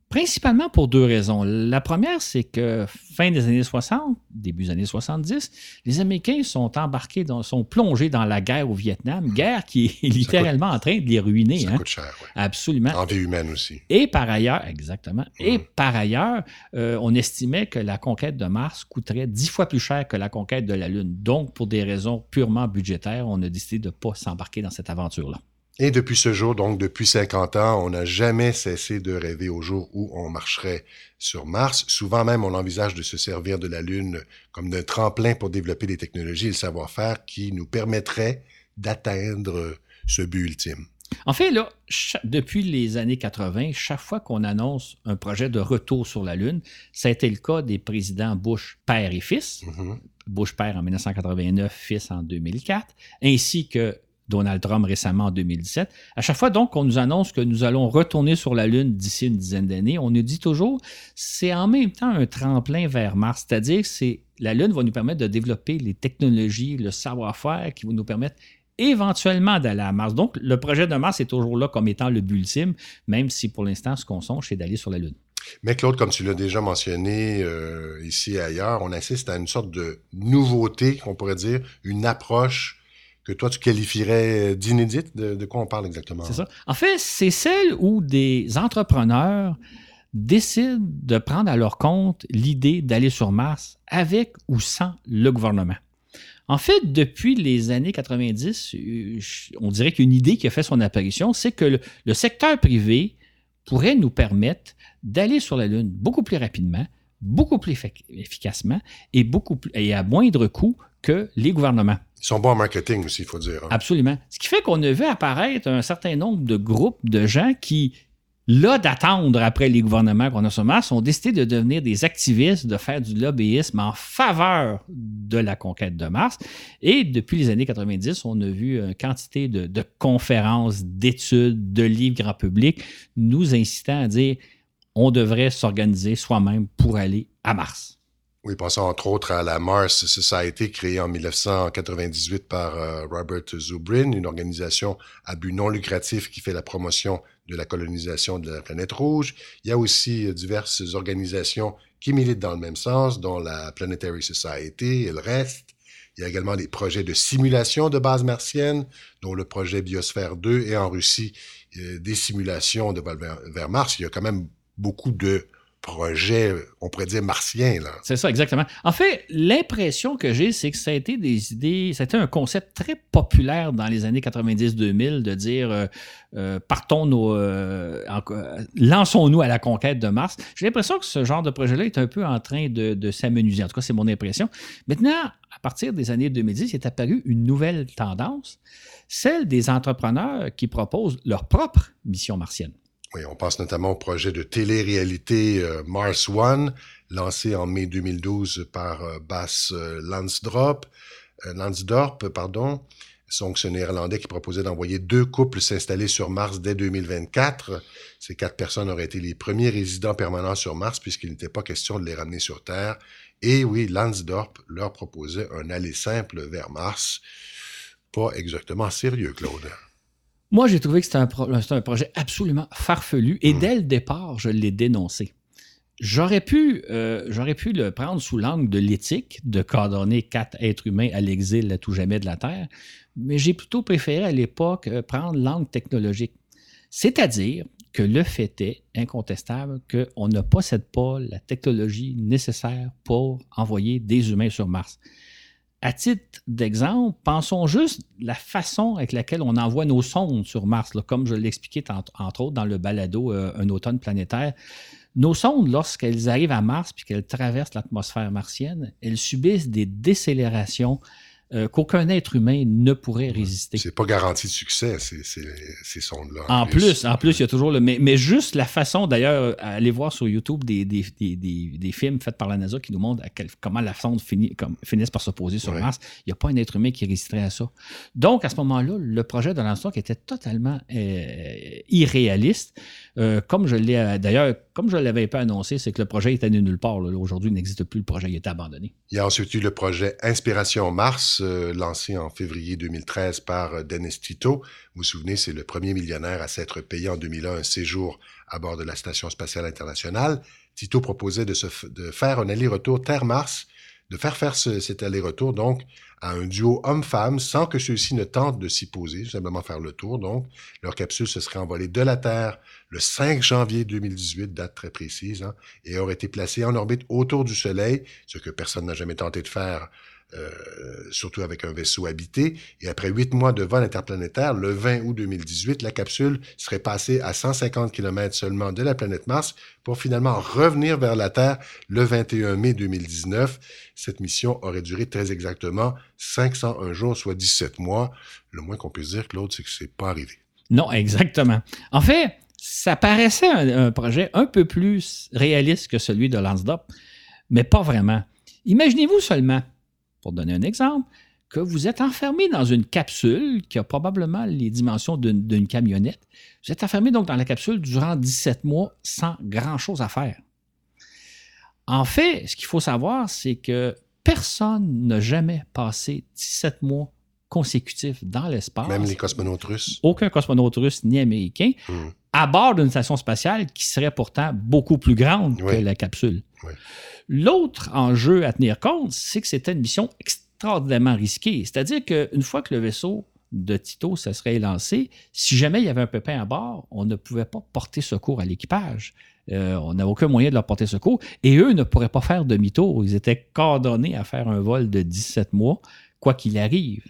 Principalement pour deux raisons. La première, c'est que fin des années 60, début des années 70, les Américains sont embarqués, dans, sont plongés dans la guerre au Vietnam, guerre qui est littéralement en train de les ruiner. Ça hein. coûte cher, oui. Absolument. En vie humaine aussi. Et par ailleurs, exactement. Et par ailleurs, euh, on estimait que la conquête de Mars coûterait dix fois plus cher que la conquête de la Lune. Donc, pour des raisons purement budgétaires, on a décidé de ne pas s'embarquer dans cette aventure-là. Et depuis ce jour, donc depuis 50 ans, on n'a jamais cessé de rêver au jour où on marcherait sur Mars. Souvent même, on envisage de se servir de la Lune comme d'un tremplin pour développer des technologies et le savoir-faire qui nous permettraient d'atteindre ce but ultime. En fait, là, depuis les années 80, chaque fois qu'on annonce un projet de retour sur la Lune, ça a été le cas des présidents Bush père et fils, mm-hmm. Bush père en 1989, fils en 2004, ainsi que Donald Trump récemment en 2017. À chaque fois donc qu'on nous annonce que nous allons retourner sur la Lune d'ici une dizaine d'années, on nous dit toujours c'est en même temps un tremplin vers Mars, c'est-à-dire que la Lune va nous permettre de développer les technologies, le savoir-faire qui vont nous permettre éventuellement d'aller à Mars. Donc, le projet de Mars est toujours là comme étant le but ultime, même si pour l'instant, ce qu'on songe, c'est d'aller sur la Lune. Mais Claude, comme tu l'as déjà mentionné euh, ici et ailleurs, on assiste à une sorte de nouveauté, on pourrait dire, une approche que toi, tu qualifierais d'inédite? De, quoi on parle exactement? C'est ça. En fait, c'est celle où des entrepreneurs décident de prendre à leur compte l'idée d'aller sur Mars avec ou sans le gouvernement. En fait, depuis les années 90, euh, on dirait qu'une idée qui a fait son apparition, c'est que le, secteur privé pourrait nous permettre d'aller sur la Lune beaucoup plus rapidement, beaucoup plus efficacement et, beaucoup plus, et à moindre coût que les gouvernements. Ils sont bons en marketing aussi, il faut dire. Hein. Absolument. Ce qui fait qu'on a vu apparaître un certain nombre de groupes de gens qui, là d'attendre après les gouvernements qu'on a sur Mars, ont décidé de devenir des activistes, de faire du lobbyisme en faveur de la conquête de Mars. Et depuis les années 90, on a vu une quantité de, de conférences, d'études, de livres grand public nous incitant à dire on devrait s'organiser soi-même pour aller à Mars. Oui, pensons entre autres à la Mars Society créée en 1998 par euh, Robert Zubrin, une organisation à but non lucratif qui fait la promotion de la colonisation de la planète rouge. Il y a aussi euh, diverses organisations qui militent dans le même sens, dont la Planetary Society et le reste. Il y a également des projets de simulation de base martienne, dont le projet Biosphère 2 et en Russie, euh, des simulations de vol vers Mars. Il y a quand même beaucoup de projet, on pourrait dire martien. Là. C'est ça, exactement. En fait, l'impression que j'ai, c'est que ça a été des idées, ça un concept très populaire dans les années 90-2000 de dire euh, euh, partons nos. Euh, lançons-nous à la conquête de Mars. J'ai l'impression que ce genre de projet-là est un peu en train de, s'amenuiser. En tout cas, c'est mon impression. Maintenant, à partir des années 2010, il est apparu une nouvelle tendance, celle des entrepreneurs qui proposent leur propre mission martienne. Oui, on pense notamment au projet de télé-réalité euh, Mars One, lancé en mai 2012 par euh, Bas euh, Lansdorp, Lansdorp, pardon, donc néerlandais qui proposait d'envoyer deux couples s'installer sur Mars dès 2024. Ces quatre personnes auraient été les premiers résidents permanents sur Mars puisqu'il n'était pas question de les ramener sur Terre. Et oui, Lansdorp leur proposait un aller simple vers Mars. Pas exactement sérieux, Claude. Moi, j'ai trouvé que c'était un, projet absolument farfelu et hmm. dès le départ, je l'ai dénoncé. J'aurais pu, euh, pu le prendre sous l'angle de l'éthique, de coordonner quatre êtres humains à l'exil à tout jamais de la Terre, mais j'ai plutôt préféré à l'époque euh, prendre l'angle technologique. C'est-à-dire que le fait est incontestable qu'on ne possède pas la technologie nécessaire pour envoyer des humains sur Mars. À titre d'exemple, pensons juste la façon avec laquelle on envoie nos sondes sur Mars, comme je l'expliquais entre, autres dans le balado euh, Un automne planétaire. Nos sondes, lorsqu'elles arrivent à Mars puis qu'elles traversent l'atmosphère martienne, elles subissent des décélérations euh, qu'aucun être humain ne pourrait résister. C'est pas garanti de succès, ces, ces, sondes-là. En, plus. en plus, il y a toujours le. Mais, mais juste la façon, d'ailleurs, aller voir sur YouTube des, des, des, des, films faits par la NASA qui nous montrent comment la sonde finit, comme, finisse par se poser sur Mars. Il n'y a pas un être humain qui résisterait à ça. Donc, à ce moment-là, le projet de Landstork était totalement euh, irréaliste. Euh, comme je l'ai d'ailleurs, comme je l'avais pas annoncé, c'est que le projet est allé nulle part. Aujourd'hui, il n'existe plus. Le projet il est abandonné. Il y a ensuite eu le projet Inspiration Mars, lancé en février 2013 par euh, Dennis Tito. Vous vous souvenez, c'est le premier millionnaire à s'être payé en 2001 un séjour à bord de la Station spatiale internationale. Tito proposait de, faire un aller-retour Terre-Mars, de faire faire cet aller-retour, donc, à un duo homme-femme sans que ceux-ci ne tentent de s'y poser, simplement faire le tour. Donc, leur capsule se serait envolée de la Terre le 5 janvier 2018, date très précise, hein, et aurait été placée en orbite autour du Soleil, ce que personne n'a jamais tenté de faire surtout avec un vaisseau habité. Et après huit mois de vol interplanétaire, le 20 août 2018, la capsule serait passée à 150 km seulement de la planète Mars pour finalement revenir vers la Terre le 21 mai 2019. Cette mission aurait duré très exactement 501 jours, soit 17 mois. Le moins qu'on puisse dire, Claude, c'est que c'est pas arrivé. Non, exactement. En fait, ça paraissait un, un, projet un peu plus réaliste que celui de Lansdorp, mais pas vraiment. Imaginez-vous seulement pour donner un exemple, que vous êtes enfermé dans une capsule qui a probablement les dimensions d'une camionnette. Vous êtes enfermé donc dans la capsule durant 17 mois sans grand-chose à faire. En fait, ce qu'il faut savoir, c'est que personne n'a jamais passé 17 mois consécutifs dans l'espace. Même les cosmonautes russes. Aucun cosmonaute russe ni américain. Hmm. À bord d'une station spatiale qui serait pourtant beaucoup plus grande que la capsule. Oui. L'autre enjeu à tenir compte, c'est que c'était une mission extraordinairement risquée. C'est-à-dire qu'une fois que le vaisseau de Tito se serait lancé, si jamais il y avait un pépin à bord, on ne pouvait pas porter secours à l'équipage. Euh, on n'avait aucun moyen de leur porter secours. Et eux ne pourraient pas faire demi-tour. Ils étaient coordonnés à faire un vol de 17 mois, quoi qu'il arrive.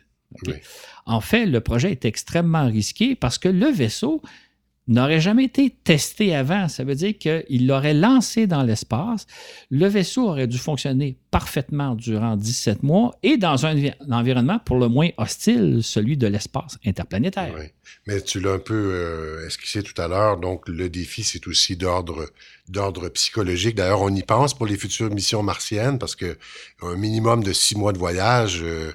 En fait, le projet est extrêmement risqué parce que le vaisseau, n'aurait jamais été testé avant. Ça veut dire qu'il l'aurait lancé dans l'espace. Le vaisseau aurait dû fonctionner parfaitement durant 17 mois et dans un, environnement pour le moins hostile, celui de l'espace interplanétaire. Oui. Mais tu l'as un peu euh, esquissé tout à l'heure. Donc, le défi, c'est aussi d'ordre d'ordre psychologique. D'ailleurs, on y pense pour les futures missions martiennes parce que un minimum de six mois de voyage euh,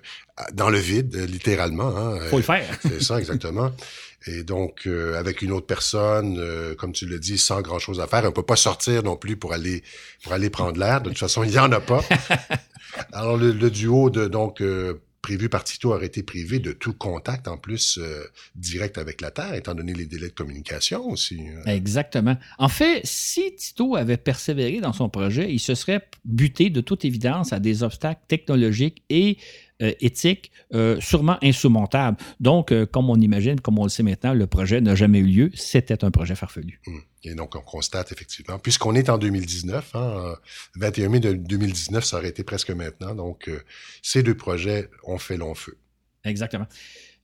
dans le vide, littéralement. Hein, Faut le faire. c'est ça, exactement. Et donc, euh, avec une autre personne, euh, comme tu le dis, sans grand-chose à faire, on peut pas sortir non plus pour aller pour aller prendre l'air. De toute façon, il y en a pas. Alors, le, duo de donc euh, prévu par Tito aurait été privé de tout contact en plus direct avec la Terre, étant donné les délais de communication aussi. Exactement. En fait, si Tito avait persévéré dans son projet, il se serait buté de toute évidence à des obstacles technologiques et éthique sûrement insurmontable. Donc, comme on imagine, comme on le sait maintenant, le projet n'a jamais eu lieu. C'était un projet farfelu. Hum. Et donc, on constate effectivement, puisqu'on est en 2019, hein, 21 mai de 2019, ça aurait été presque maintenant. Donc, ces deux projets ont fait long feu. Exactement.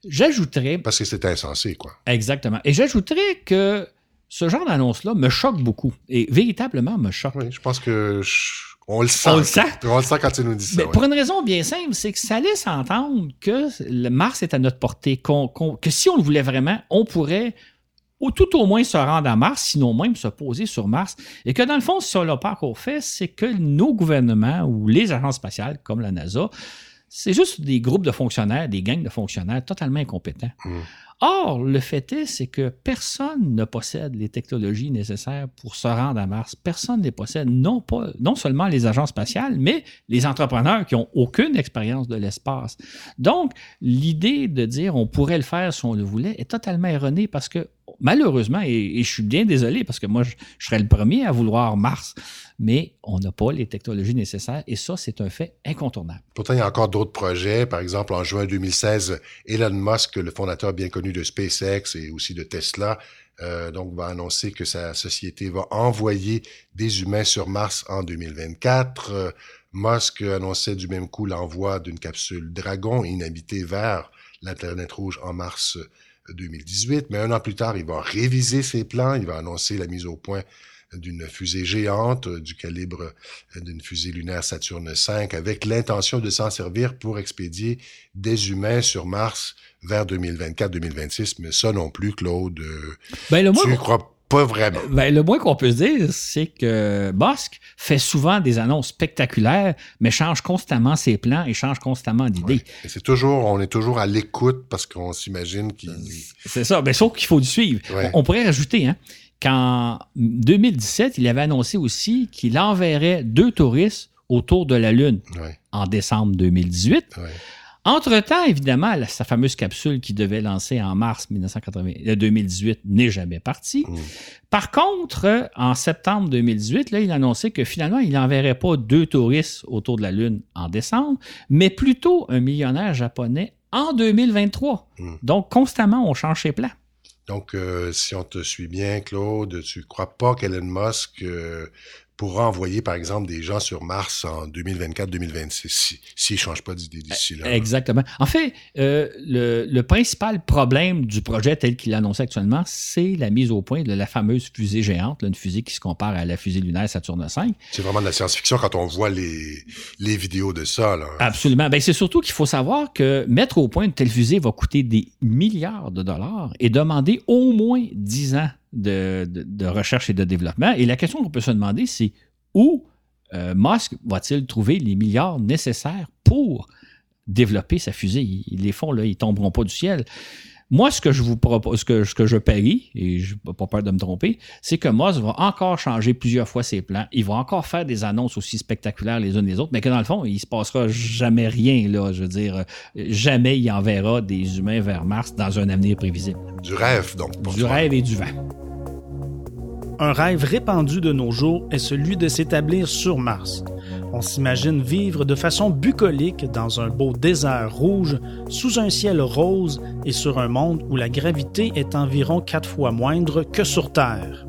J'ajouterais. Parce que c'est insensé, quoi. Exactement. Et j'ajouterais que ce genre d'annonce-là me choque beaucoup. Et véritablement me choque. Oui, je pense que. On le sent. On le sent. On le sent quand tu nous dis ça. Pour une raison bien simple, c'est que ça laisse entendre que le Mars est à notre portée, que si on le voulait vraiment, on pourrait ou tout au moins se rendre à Mars, sinon même se poser sur Mars. Et que dans le fond, ce qu'on fait, c'est que nos gouvernements ou les agences spatiales, comme la NASA, c'est juste des groupes de fonctionnaires, des gangs de fonctionnaires totalement incompétents. Mmh. Or, le fait est, c'est que personne ne possède les technologies nécessaires pour se rendre à Mars. Personne ne les possède, non, pas, non seulement les agences spatiales, mais les entrepreneurs qui n'ont aucune expérience de l'espace. Donc, l'idée de dire on pourrait le faire si on le voulait est totalement erronée parce que malheureusement, et, je suis bien désolé parce que moi, je, serais le premier à vouloir Mars, mais on n'a pas les technologies nécessaires et ça, c'est un fait incontournable. Pourtant, il y a encore d'autres projets. Par exemple, en juin 2016, Elon Musk, le fondateur bien connu de SpaceX et aussi de Tesla, euh, donc va annoncer que sa société va envoyer des humains sur Mars en 2024. Euh, Musk annonçait du même coup l'envoi d'une capsule Dragon inhabitée vers la rouge en mars 2018, mais un an plus tard, il va réviser ses plans, il va annoncer la mise au point d'une fusée géante du calibre d'une fusée lunaire Saturne V avec l'intention de s'en servir pour expédier des humains sur Mars vers 2024-2026. Mais ça non plus, Claude, ben, le tu crois pas vraiment. Ben, le moins qu'on peut se dire, c'est que Musk fait souvent des annonces spectaculaires, mais change constamment ses plans et change constamment d'idées. C'est toujours, on est toujours à l'écoute parce qu'on s'imagine qu'il. C'est ça, mais sauf qu'il faut le suivre. On, pourrait rajouter hein, qu'en 2017, il avait annoncé aussi qu'il enverrait deux touristes autour de la Lune en décembre 2018. Entre-temps, évidemment, sa fameuse capsule qui devait lancer en mars 2018 euh, n'est jamais partie. Mm. Par contre, euh, en septembre 2018, là, il annonçait que finalement, il n'enverrait pas deux touristes autour de la Lune en décembre, mais plutôt un millionnaire japonais en 2023. Mm. Donc, constamment, on change ses plans. Donc, euh, si on te suit bien, Claude, tu ne crois pas qu'Elon Musk pourra envoyer, par exemple, des gens sur Mars en 2024-2026, s'il ne change pas d'idée d'ici là. Exactement. En fait, euh, le, principal problème du projet tel qu'il est annoncé actuellement, c'est la mise au point de la fameuse fusée géante, une fusée qui se compare à la fusée lunaire Saturne V. C'est vraiment de la science-fiction quand on voit les, les vidéos de ça. Là. Absolument. Ben, c'est surtout qu'il faut savoir que mettre au point une telle fusée va coûter des milliards de dollars et demander au moins 10 ans de, recherche et de développement. Et la question qu'on peut se demander, c'est où euh, Musk va-t-il trouver les milliards nécessaires pour développer sa fusée? les fonds, là, ils tomberont pas du ciel. Moi, ce que je vous propose, ce que, ce que je parie, et je n'ai pas peur de me tromper, c'est que Musk va encore changer plusieurs fois ses plans. Il va encore faire des annonces aussi spectaculaires les unes les autres, mais que dans le fond, il ne se passera jamais rien, là. Je veux dire, jamais il enverra des humains vers Mars dans un avenir prévisible. Du rêve, donc. du rêve et du vent. Un rêve répandu de nos jours est celui de s'établir sur Mars. On s'imagine vivre de façon bucolique dans un beau désert rouge, sous un ciel rose et sur un monde où la gravité est environ quatre fois moindre que sur Terre.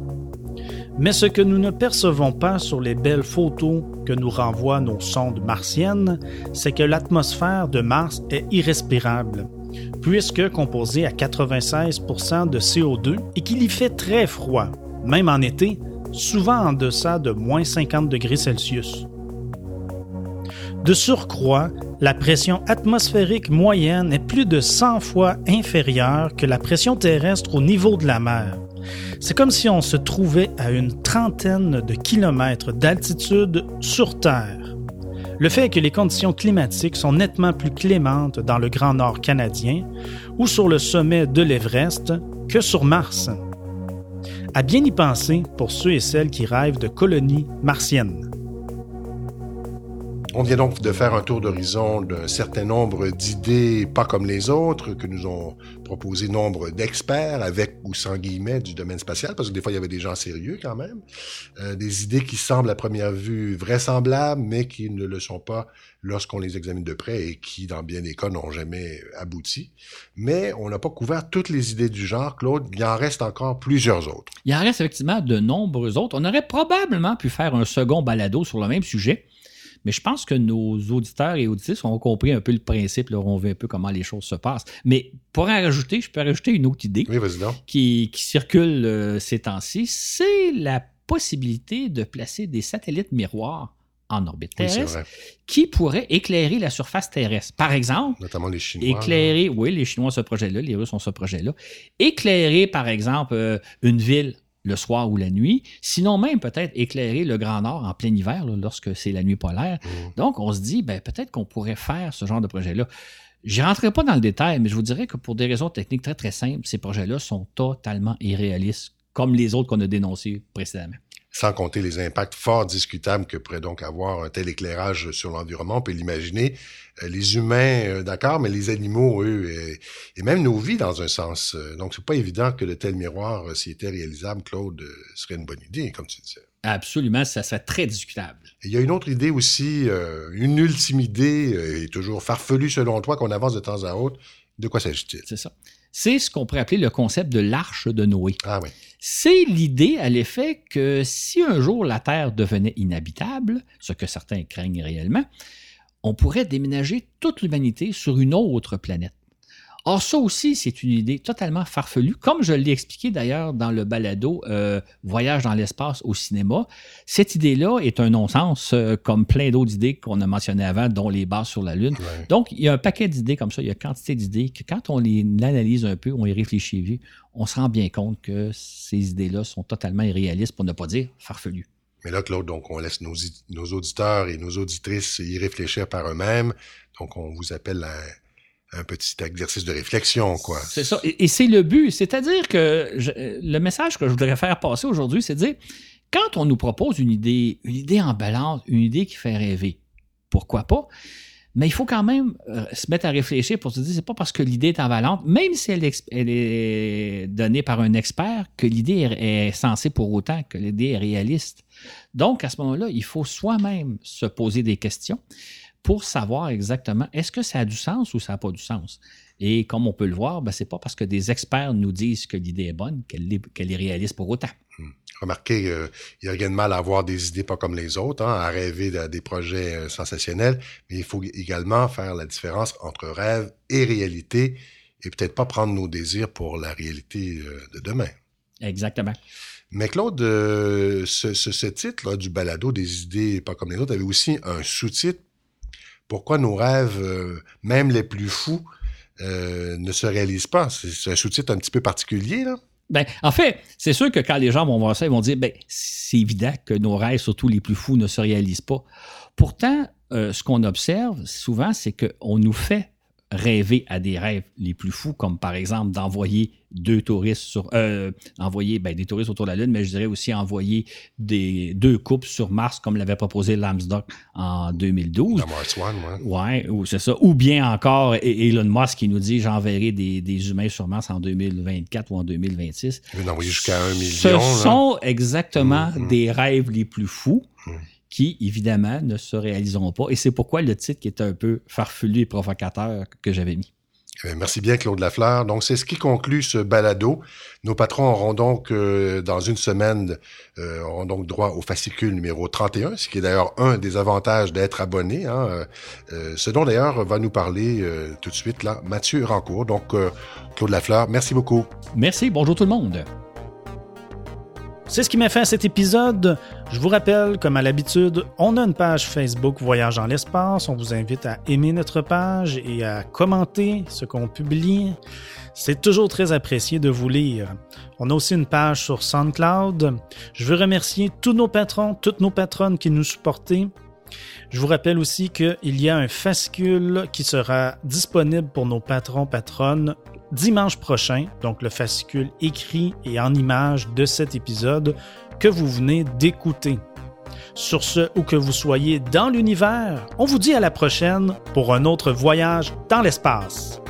Mais ce que nous ne percevons pas sur les belles photos que nous renvoient nos sondes martiennes, c'est que l'atmosphère de Mars est irrespirable, puisque composée à 96% de CO2 et qu'il y fait très froid, même en été, souvent en deçà de moins 50 degrés Celsius. De surcroît, la pression atmosphérique moyenne est plus de 100 fois inférieure que la pression terrestre au niveau de la mer. C'est comme si on se trouvait à une trentaine de kilomètres d'altitude sur Terre. Le fait est que les conditions climatiques sont nettement plus clémentes dans le Grand Nord canadien ou sur le sommet de l'Everest que sur Mars à bien y penser pour ceux et celles qui rêvent de colonies martiennes. On vient donc de faire un tour d'horizon d'un certain nombre d'idées pas comme les autres que nous ont proposé nombre d'experts avec ou sans guillemets du domaine spatial parce que des fois il y avait des gens sérieux quand même, euh, des idées qui semblent à première vue vraisemblables mais qui ne le sont pas lorsqu'on les examine de près et qui dans bien des cas n'ont jamais abouti. Mais on n'a pas couvert toutes les idées du genre, Claude, il en reste encore plusieurs autres. Il en reste effectivement de nombreux autres. On aurait probablement pu faire un second balado sur le même sujet. Mais je pense que nos auditeurs et auditrices ont compris un peu le principe, leur on vu un peu comment les choses se passent. Mais pour en rajouter, je peux rajouter une autre idée qui, circule euh, ces temps-ci, c'est la possibilité de placer des satellites miroirs en orbite terrestre qui pourraient éclairer la surface terrestre. Par exemple, notamment les Chinois. Éclairer, oui, les Chinois ont ce projet-là, les Russes ont ce projet-là. Éclairer, par exemple, euh, une ville le soir ou la nuit, sinon même peut-être éclairer le Grand Nord en plein hiver lorsque c'est la nuit polaire. Mmh. Donc, on se dit, ben, peut-être qu'on pourrait faire ce genre de projet-là. Je ne rentrerai pas dans le détail, mais je vous dirais que pour des raisons techniques très très simples, ces projets-là sont totalement irréalistes, comme les autres qu'on a dénoncés précédemment sans compter les impacts fort discutables que pourrait donc avoir un tel éclairage sur l'environnement. On peut l'imaginer. Euh, les humains, euh, d'accord, mais les animaux, eux, et, même nos vies dans un sens. Euh, donc, c'est pas évident que le tel miroir, s'il était réalisable, Claude, serait une bonne idée, comme tu disais. Absolument, ça serait très discutable. il y a une autre idée aussi, une ultime idée, et toujours farfelue selon toi, qu'on avance de temps à autre. De quoi s'agit-il? C'est ça c'est ce qu'on pourrait appeler le concept de l'arche de Noé. Ah c'est l'idée à l'effet que si un jour la Terre devenait inhabitable, ce que certains craignent réellement, on pourrait déménager toute l'humanité sur une autre planète. Or, ça aussi, c'est une idée totalement farfelue, comme je l'ai expliqué d'ailleurs dans le balado euh, Voyage dans l'espace au cinéma. Cette idée-là est un non-sens, euh, comme plein d'autres idées qu'on a mentionnées avant, dont les bases sur la Lune. Donc, il y a un paquet d'idées comme ça, il y a quantité d'idées que quand on les analyse un peu, on y réfléchit, on se rend bien compte que ces idées-là sont totalement irréalistes, pour ne pas dire farfelues. Mais là, Claude, donc on laisse nos, nos auditeurs et nos auditrices y réfléchir par eux-mêmes. Donc, on vous appelle à un petit exercice de réflexion, quoi. C'est ça. Et, c'est le but. C'est-à-dire que le message que je voudrais faire passer aujourd'hui, c'est de dire, quand on nous propose une idée, une idée emballante, une idée qui fait rêver, pourquoi pas? Mais il faut quand même euh, se mettre à réfléchir pour se dire, c'est pas parce que l'idée est emballante, même si elle, est donnée par un expert, que l'idée est censée pour autant que l'idée est réaliste. Donc, à ce moment-là, il faut soi-même se poser des questions pour savoir exactement est-ce que ça a du sens ou ça n'a pas du sens. Et comme on peut le voir, ben, ce n'est pas parce que des experts nous disent que l'idée est bonne qu'elle est, réaliste pour autant. Hmm. Remarquez, euh, il n'y a rien de mal à avoir des idées pas comme les autres, hein, à rêver de, des projets euh, sensationnels, mais il faut également faire la différence entre rêve et réalité et peut-être pas prendre nos désirs pour la réalité euh, de demain. Exactement. Mais Claude, ce, ce, titre là, du balado des idées pas comme les autres avait aussi un sous-titre pourquoi nos rêves, euh, même les plus fous, euh, ne se réalisent pas? C'est un sous-titre un petit peu particulier, là. Ben, en fait, c'est sûr que quand les gens vont voir ça, ils vont dire ben, c'est évident que nos rêves, surtout les plus fous, ne se réalisent pas. Pourtant, euh, ce qu'on observe souvent, c'est qu'on nous fait rêver à des rêves les plus fous, comme par exemple d'envoyer deux touristes sur euh, envoyer ben, des touristes autour de la Lune, mais je dirais aussi envoyer des deux couples sur Mars, comme l'avait proposé Lambsdorff en 2012. Mars One, ouais. ou c'est ça. Ou bien encore Elon Musk qui nous dit j'enverrai des, des, humains sur Mars en 2024 ou en 2026. Il veut envoyer jusqu'à un million. Ce sont exactement mm, mm. des rêves les plus fous. Mm qui, évidemment, ne se réaliseront pas. Et c'est pourquoi le titre qui est un peu farfelu et provocateur que j'avais mis. Eh merci bien, Claude Lafleur. Donc, c'est ce qui conclut ce balado. Nos patrons auront donc, euh, dans une semaine, euh, auront donc droit au fascicule numéro 31, ce qui est d'ailleurs un des avantages d'être abonné. Hein. Euh, ce dont, d'ailleurs, va nous parler tout de suite, là, Mathieu Rancourt. Donc, Claude Lafleur, merci beaucoup. Merci. Bonjour tout le monde. C'est ce qui m'a fait à cet épisode. Je vous rappelle, comme à l'habitude, on a une page Facebook Voyage dans l'espace. On vous invite à aimer notre page et à commenter ce qu'on publie. C'est toujours très apprécié de vous lire. On a aussi une page sur SoundCloud. Je veux remercier tous nos patrons, toutes nos patronnes qui nous supportent. Je vous rappelle aussi qu'il y a un fascicule qui sera disponible pour nos patrons, patronnes dimanche prochain, donc le fascicule écrit et en images de cet épisode que vous venez d'écouter. Sur ce, où que vous soyez dans l'univers, on vous dit à la prochaine pour un autre voyage dans l'espace.